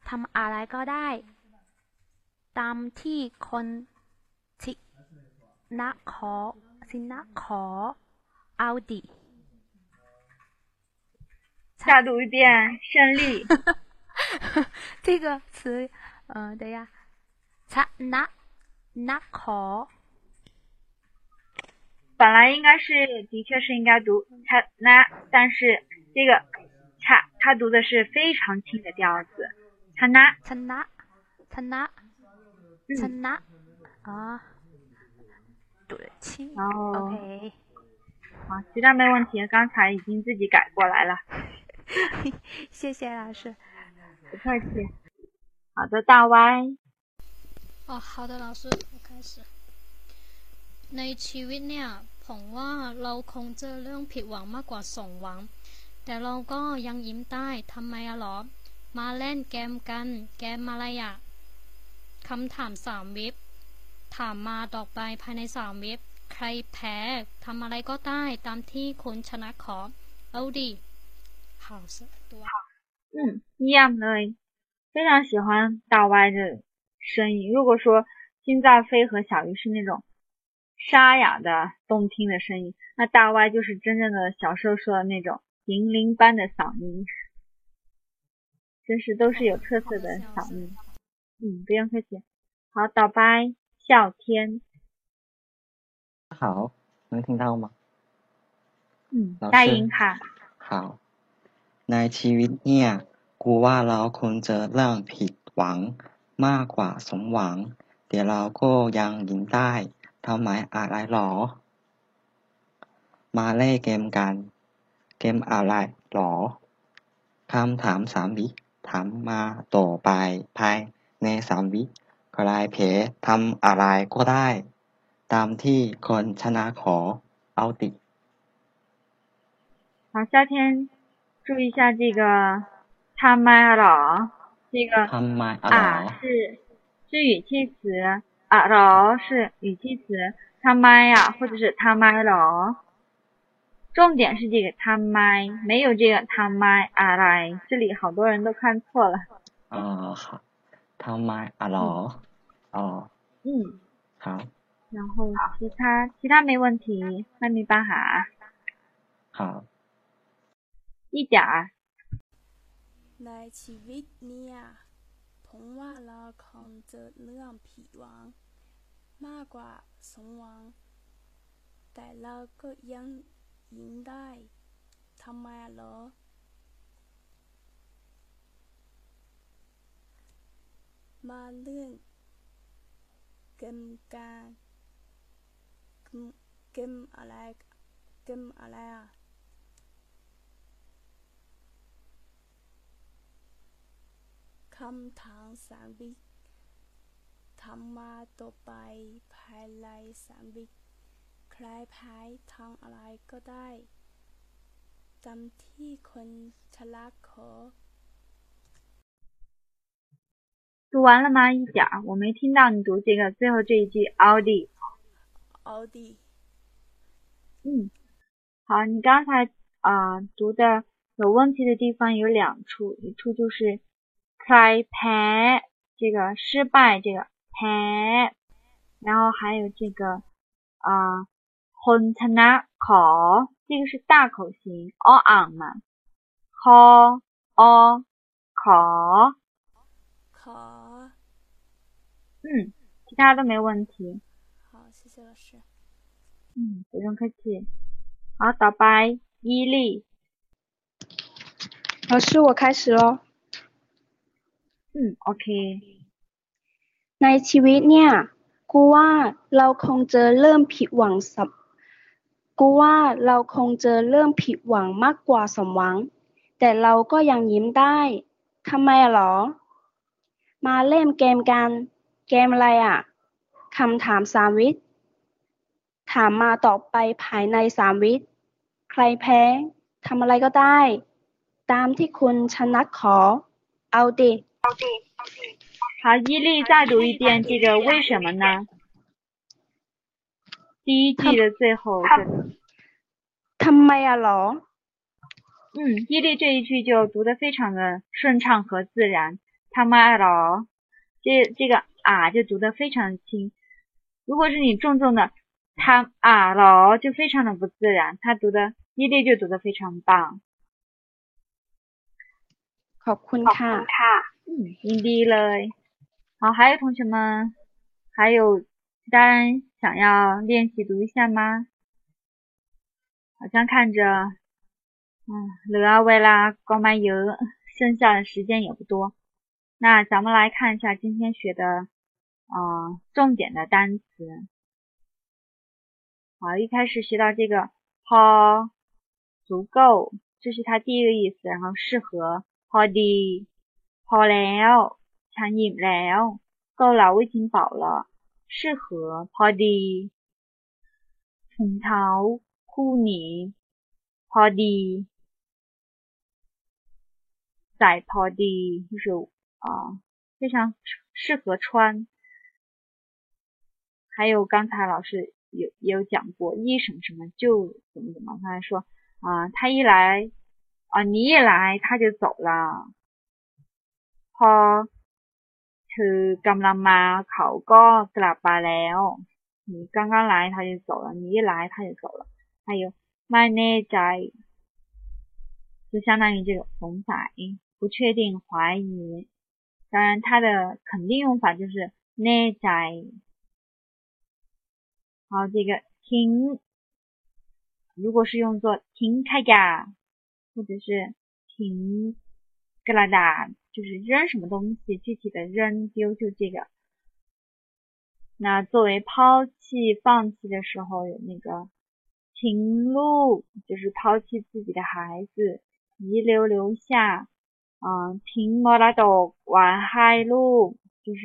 ทำอะไรก็ได้ ตามที่คน นะขอสินะขอ เอาดิ 再读一遍胜利这个词，呃，等一下，ชนะนะขอ本来应该是，的确是应该读cha na，但是这个 cha 它读的是非常轻的调子，cha na ชนะชนะชนะ啊， 读的轻然后，OK，好，其他没问题，刚才已经自己改过来了，谢谢老师。不客气。好的，大 Y，哦，好的，老师，我开始。ในชีวิตเนี่ยผมว่าเราคงเจอเรื่องผิดหวังมากกว่าสมหวัง แต่เราก็ยังยิ้มได้ทำไมอะหรอ มาเล่นเกมกัน เกมอะไรอะคำถามสามวิบ ถามมาต่อไปภายในสามวิบใครแพ้ทำอะไรก็ได้ตามที่คุณชนะขอ เอาดิ好ตัว 嗯，一样เลย非常喜欢大 Y 的声音。如果说金兆飞和小鱼是那种沙哑的动听的声音，那大 Y 就是真正的小时候说的那种银铃般的嗓音，真是都是有特色的嗓音。嗯，不用客气。好，ต่อ ไป笑天。好，能听到吗？嗯老，师ได้ยินค่ะ 好，ในชีวิตเนี่ยกูว่าเราคงเจอเรื่องผิดหวังมากกว่าสมหวัง แต่เราก็ยังยิ้มได้ทำไมอะไรหรอ มาเล่นเกมกัน เกมอะไรหรอคำถามสามวิถามมาต่อไปภายในสามวิ ใครแพ้ทำอะไรก็ได้ ตามที่คนชนะขอเอาติ 好，夏天，注意一下这个他妈了，这个 ทำไมอะไรหรอ 啊是是语气词，啊了是语气词，他妈呀或者是他妈了，重点是这个他妈，没有这个他妈啊来，这里好多人都看错了。 อ๋อครับ ทำไมอ่ะหรออ๋อ 嗯， ครับ 然后其他其他没问题，那没办法， ครับ 一点儿。 ในชีวิตเนี่ยผมว่าเราคงเจอเรื่องผิดหวัง มากกว่าสมหวัง แต่เราก็ยังยิ้มได้ทำไมเหรอ มาเรื่องเกมการเกมเกมอะไรเกมอะไรอะคำถามสามวิทำมาต่อไปภายในสามวิใครแพ้ทางอะไรก็ได้ตามที่คนฉลาดขอ 读完了吗？一点儿我没听到你读这个最后这一句奥利奥利嗯好你刚才啊读的有问题的地方有两处一处就是开牌这个失败这个牌然后还有这个啊 h o n t a nan ko 这个是大口型 aang 嘛。kao ao kao ขอ嗯其他都没问题好谢谢老师嗯不用客气好ต่อไป伊利老师我开始喽อืมโอเค ในชีวิตเนี่ย กูว่าเราคงจะเริ่มผิดหวังสับกูว่าเราคงจะเริ่มผิดหวังมากกว่าสมหวัง แต่เราก็ยังยิ้มได้ทำไมหรอ มาเล่นเกมกัน เกมอะไรอ่ะคำถามสามวิถามมาตอบไปภายในสามวิใครแพ้ทำอะไรก็ได้ ตามที่คุณชนะขอ เอาดิ好，伊利再读一遍这个为什么呢？第一季的最后这个， ทำไมอะหรอ嗯，伊利这一句就读得非常的顺畅和自然。 他妈了，这这个啊就读得非常的轻。如果是你重重的他啊了，就非常的不自然。他读的伊利就读得非常棒。 ขอบคุณค่ะ 嗯，ยินดีเลย。好，还有同学们，还有其他人想要练习读一下吗？好像看着，嗯，เหลือเวลาก็ไม่เยอะ，剩下的时间也不多。 那咱们来看一下今天学的，呃，重点的单词。好，一开始学到这个พอ足够，这是它第一个意思，然后适合พอดีพอแล้วฉันอิ่มแล้ว够了，我已经饱了，适合พอดีถุงเท้าคู่นี้พอดีใส่พอดี就是 啊，非常适合穿。还有刚才老师有也有讲过，一什么什么就怎么怎么，刚才说啊，他一来啊，你一来他就走了。พอเธอกำลังมาเขาก็กลับมาแล้ว你刚刚来他就走了，你一来他就走了。还有ไม่แน่ใจ就相当于这个สงสัย不确定、怀疑。 当然它的肯定用法就是内在。好，这个停，如果是用作停开呀，或者是停嘎啦哒，就是扔什么东西，具体的扔丢就这个。那作为抛弃，放弃的时候，有那个停路，就是抛弃自己的孩子，遗留留下。嗯，ทิ้งมรดกไว้ให้ลูก，就是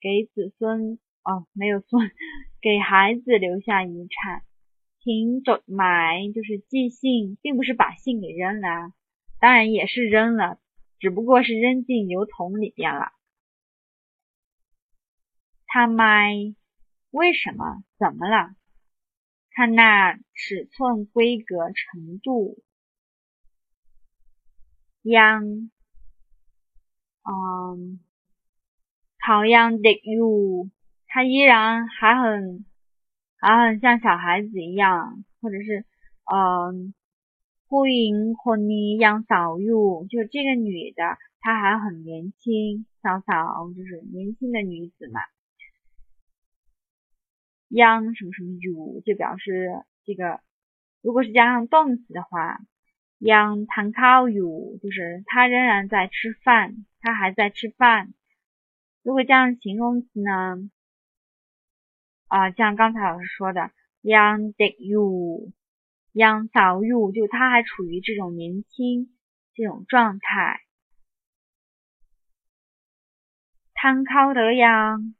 给子孙哦，没有孙，给孩子留下遗产。ทิ้งจดหมาย就是寄信，并不是把信给扔了，当然也是扔了，只不过是扔进邮筒里边了。ทำไม为什么？怎么了？看那尺寸、规格、程度。 young 嗯好样的 you 她依然还很还很像小孩子一样或者是嗯欢迎和你一样少 you 就这个女的她还很年轻嫂嫂就是年轻的女子嘛。Young 什么什么 you 就表示这个如果是加上动词的话 Young, tango you，就是他仍然在吃饭，他还在吃饭。如果加上形容词呢？啊，像刚才老师说的，young 的 you，young 的 you，就他还处于这种年轻这种状态。Tango 的，yang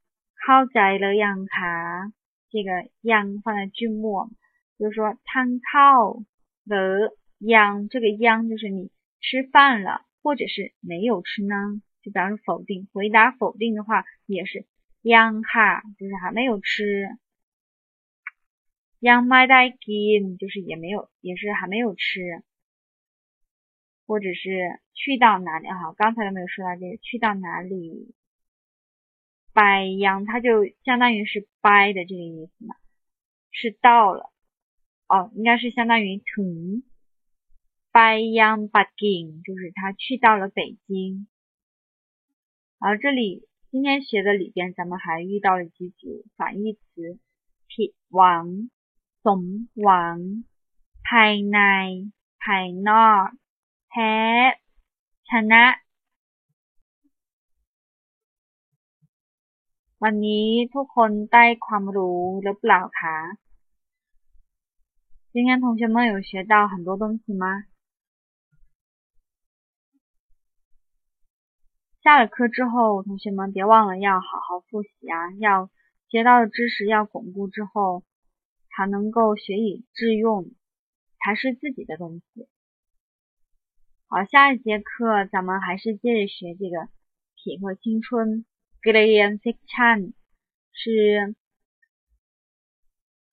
好在的 young 卡，这个 young 放在句末，就是说 tango 的。央这个央就是你吃饭了或者是没有吃呢就表示否定回答否定的话也是央哈就是还没有吃央 my die game 就是也没有也是还没有吃或者是去到哪里哈刚才都没有说到这个去到哪里 by 它就相当于是 by 的这个意思嘛是到了哦应该是相当于 to 拜央北京，就是他去到了北京。而这里今天学的里边，咱们还遇到了几组反义词：ผิดหวังสมหวังภายในภายนอกแพ้ชนะวันนี้ทุกคนได้ความรู้หรือเปล่าคะ今天同学们有学到很多东西吗？ 下了课之后，同学们别忘了要好好复习啊！要学到的知识要巩固之后，才能够学以致用，才是自己的东西。好，下一节课咱们还是接着学这个铁和青春。Glean Section 是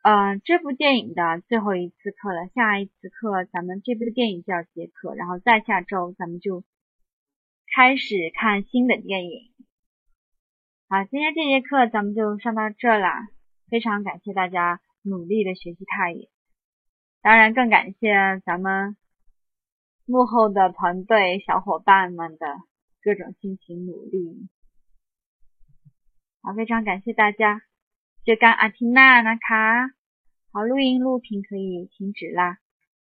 呃这部电影的最后一次课了，下一次课咱们这部电影就要结课，然后再下周咱们就开始看新的电影。好，今天这节课咱们就上到这了，非常感谢大家努力的学习泰语，当然更感谢咱们幕后的团队小伙伴们的各种辛勤努力。好，非常感谢大家。这干阿缇娜那卡，好，录音录屏可以停止啦。